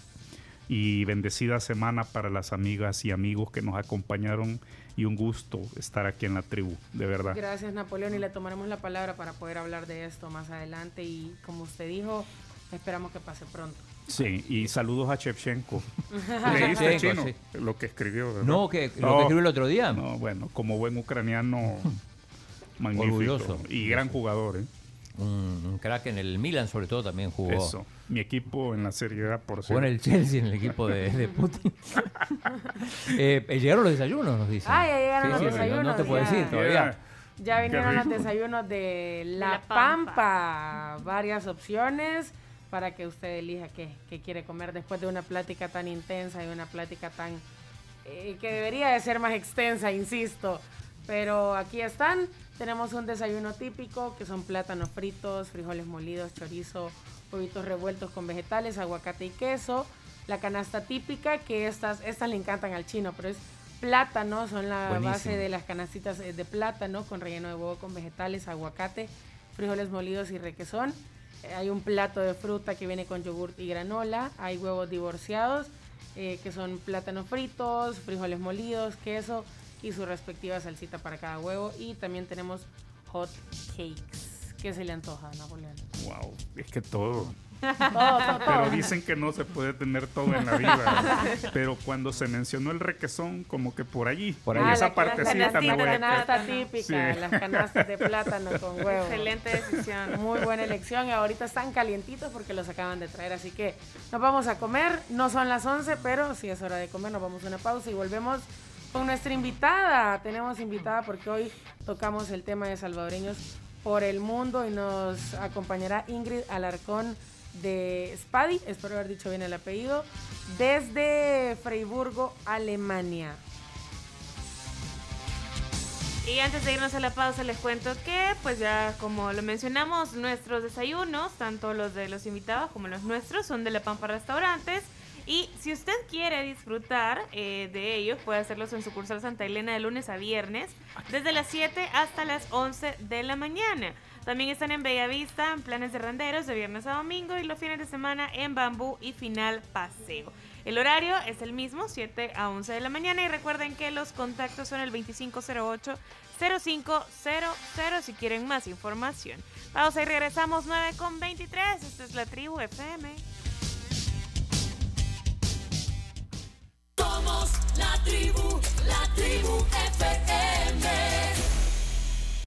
F: y bendecida semana para las amigas y amigos que nos acompañaron y un gusto estar aquí en la tribu, de verdad.
C: Gracias, Napoleón, y le tomaremos la palabra para poder hablar de esto más adelante. Y como usted dijo, esperamos que pase pronto.
F: Sí, y saludos a Shevchenko. ¿Leíste
G: Shevchenko,
F: chino?
G: sí.
F: Lo que escribió, ¿verdad?
G: No, que, lo que escribió el otro día.
F: No, bueno, como buen ucraniano, magnífico.
G: Orgulloso.
F: Y gran jugador, ¿eh?
G: Un, un crack en el Milan, sobre todo, también jugó.
F: Eso. Mi equipo en la Serie A, por
G: Jugó en
F: cierto.
G: el Chelsea, en el equipo de, de Putin. eh, llegaron los desayunos, nos dicen.
C: Ah, ya llegaron los
G: no- No,
C: desayunos,
G: te puedo decir todavía.
C: Ya vinieron los desayunos de La,
E: La
C: Pampa.
E: Pampa.
C: Varias opciones para que usted elija qué, qué quiere comer después de una plática tan intensa y una plática tan eh, que debería de ser más extensa, insisto. Pero aquí están. Tenemos un desayuno típico que son plátanos fritos, frijoles molidos, chorizo, huevitos revueltos con vegetales, aguacate y queso. La canasta típica, que estas, estas le encantan al chino, pero es plátano, son la
G: Buenísimo.
C: base de las canastitas eh, de plátano con relleno de huevo con vegetales, aguacate, frijoles molidos y requesón. Hay un plato de fruta que viene con yogurt y granola. Hay huevos divorciados, eh, que son plátanos fritos, frijoles molidos, queso y su respectiva salsita para cada huevo. Y también tenemos hot cakes. ¿Qué se le antoja, Napoleón?
F: Wow, es que todo.
C: Todo, todo,
F: Pero dicen que no se puede tener todo en la vida. Pero cuando se mencionó el requesón, como que por allí,
G: Por ahí.
F: esa
C: Ah, la-
F: partecita
C: la, canasta típica,
F: Sí.
C: las canastas de plátano con huevo.
E: Excelente decisión.
C: Muy buena elección y ahorita están calientitos porque los acaban de traer, así que nos vamos a comer. No son las 11, pero si es hora de comer, nos vamos a una pausa y volvemos con nuestra invitada. Tenemos invitada porque hoy tocamos el tema de salvadoreños por el mundo y nos acompañará Ingrid Alarcón de Spadi, espero haber dicho bien el apellido, desde Freiburgo, Alemania.
E: Y antes de irnos a la pausa les cuento que, pues ya como lo mencionamos, nuestros desayunos, tanto los de los invitados como los nuestros, son de La Pampa Restaurantes. Y si usted quiere disfrutar eh, de ellos, puede hacerlos en sucursal Santa Elena de lunes a viernes, desde las 7 hasta las 11 de la mañana. También están en Bellavista, en planes de renderos de viernes a domingo y los fines de semana en Bambú y Final Paseo. El horario es el mismo, 7 a 11 de la mañana y recuerden que los contactos son el 2508-0500 si quieren más información. Pausa y regresamos 9 con 23. Esta es la tribu FM. Somos la tribu, la tribu FM.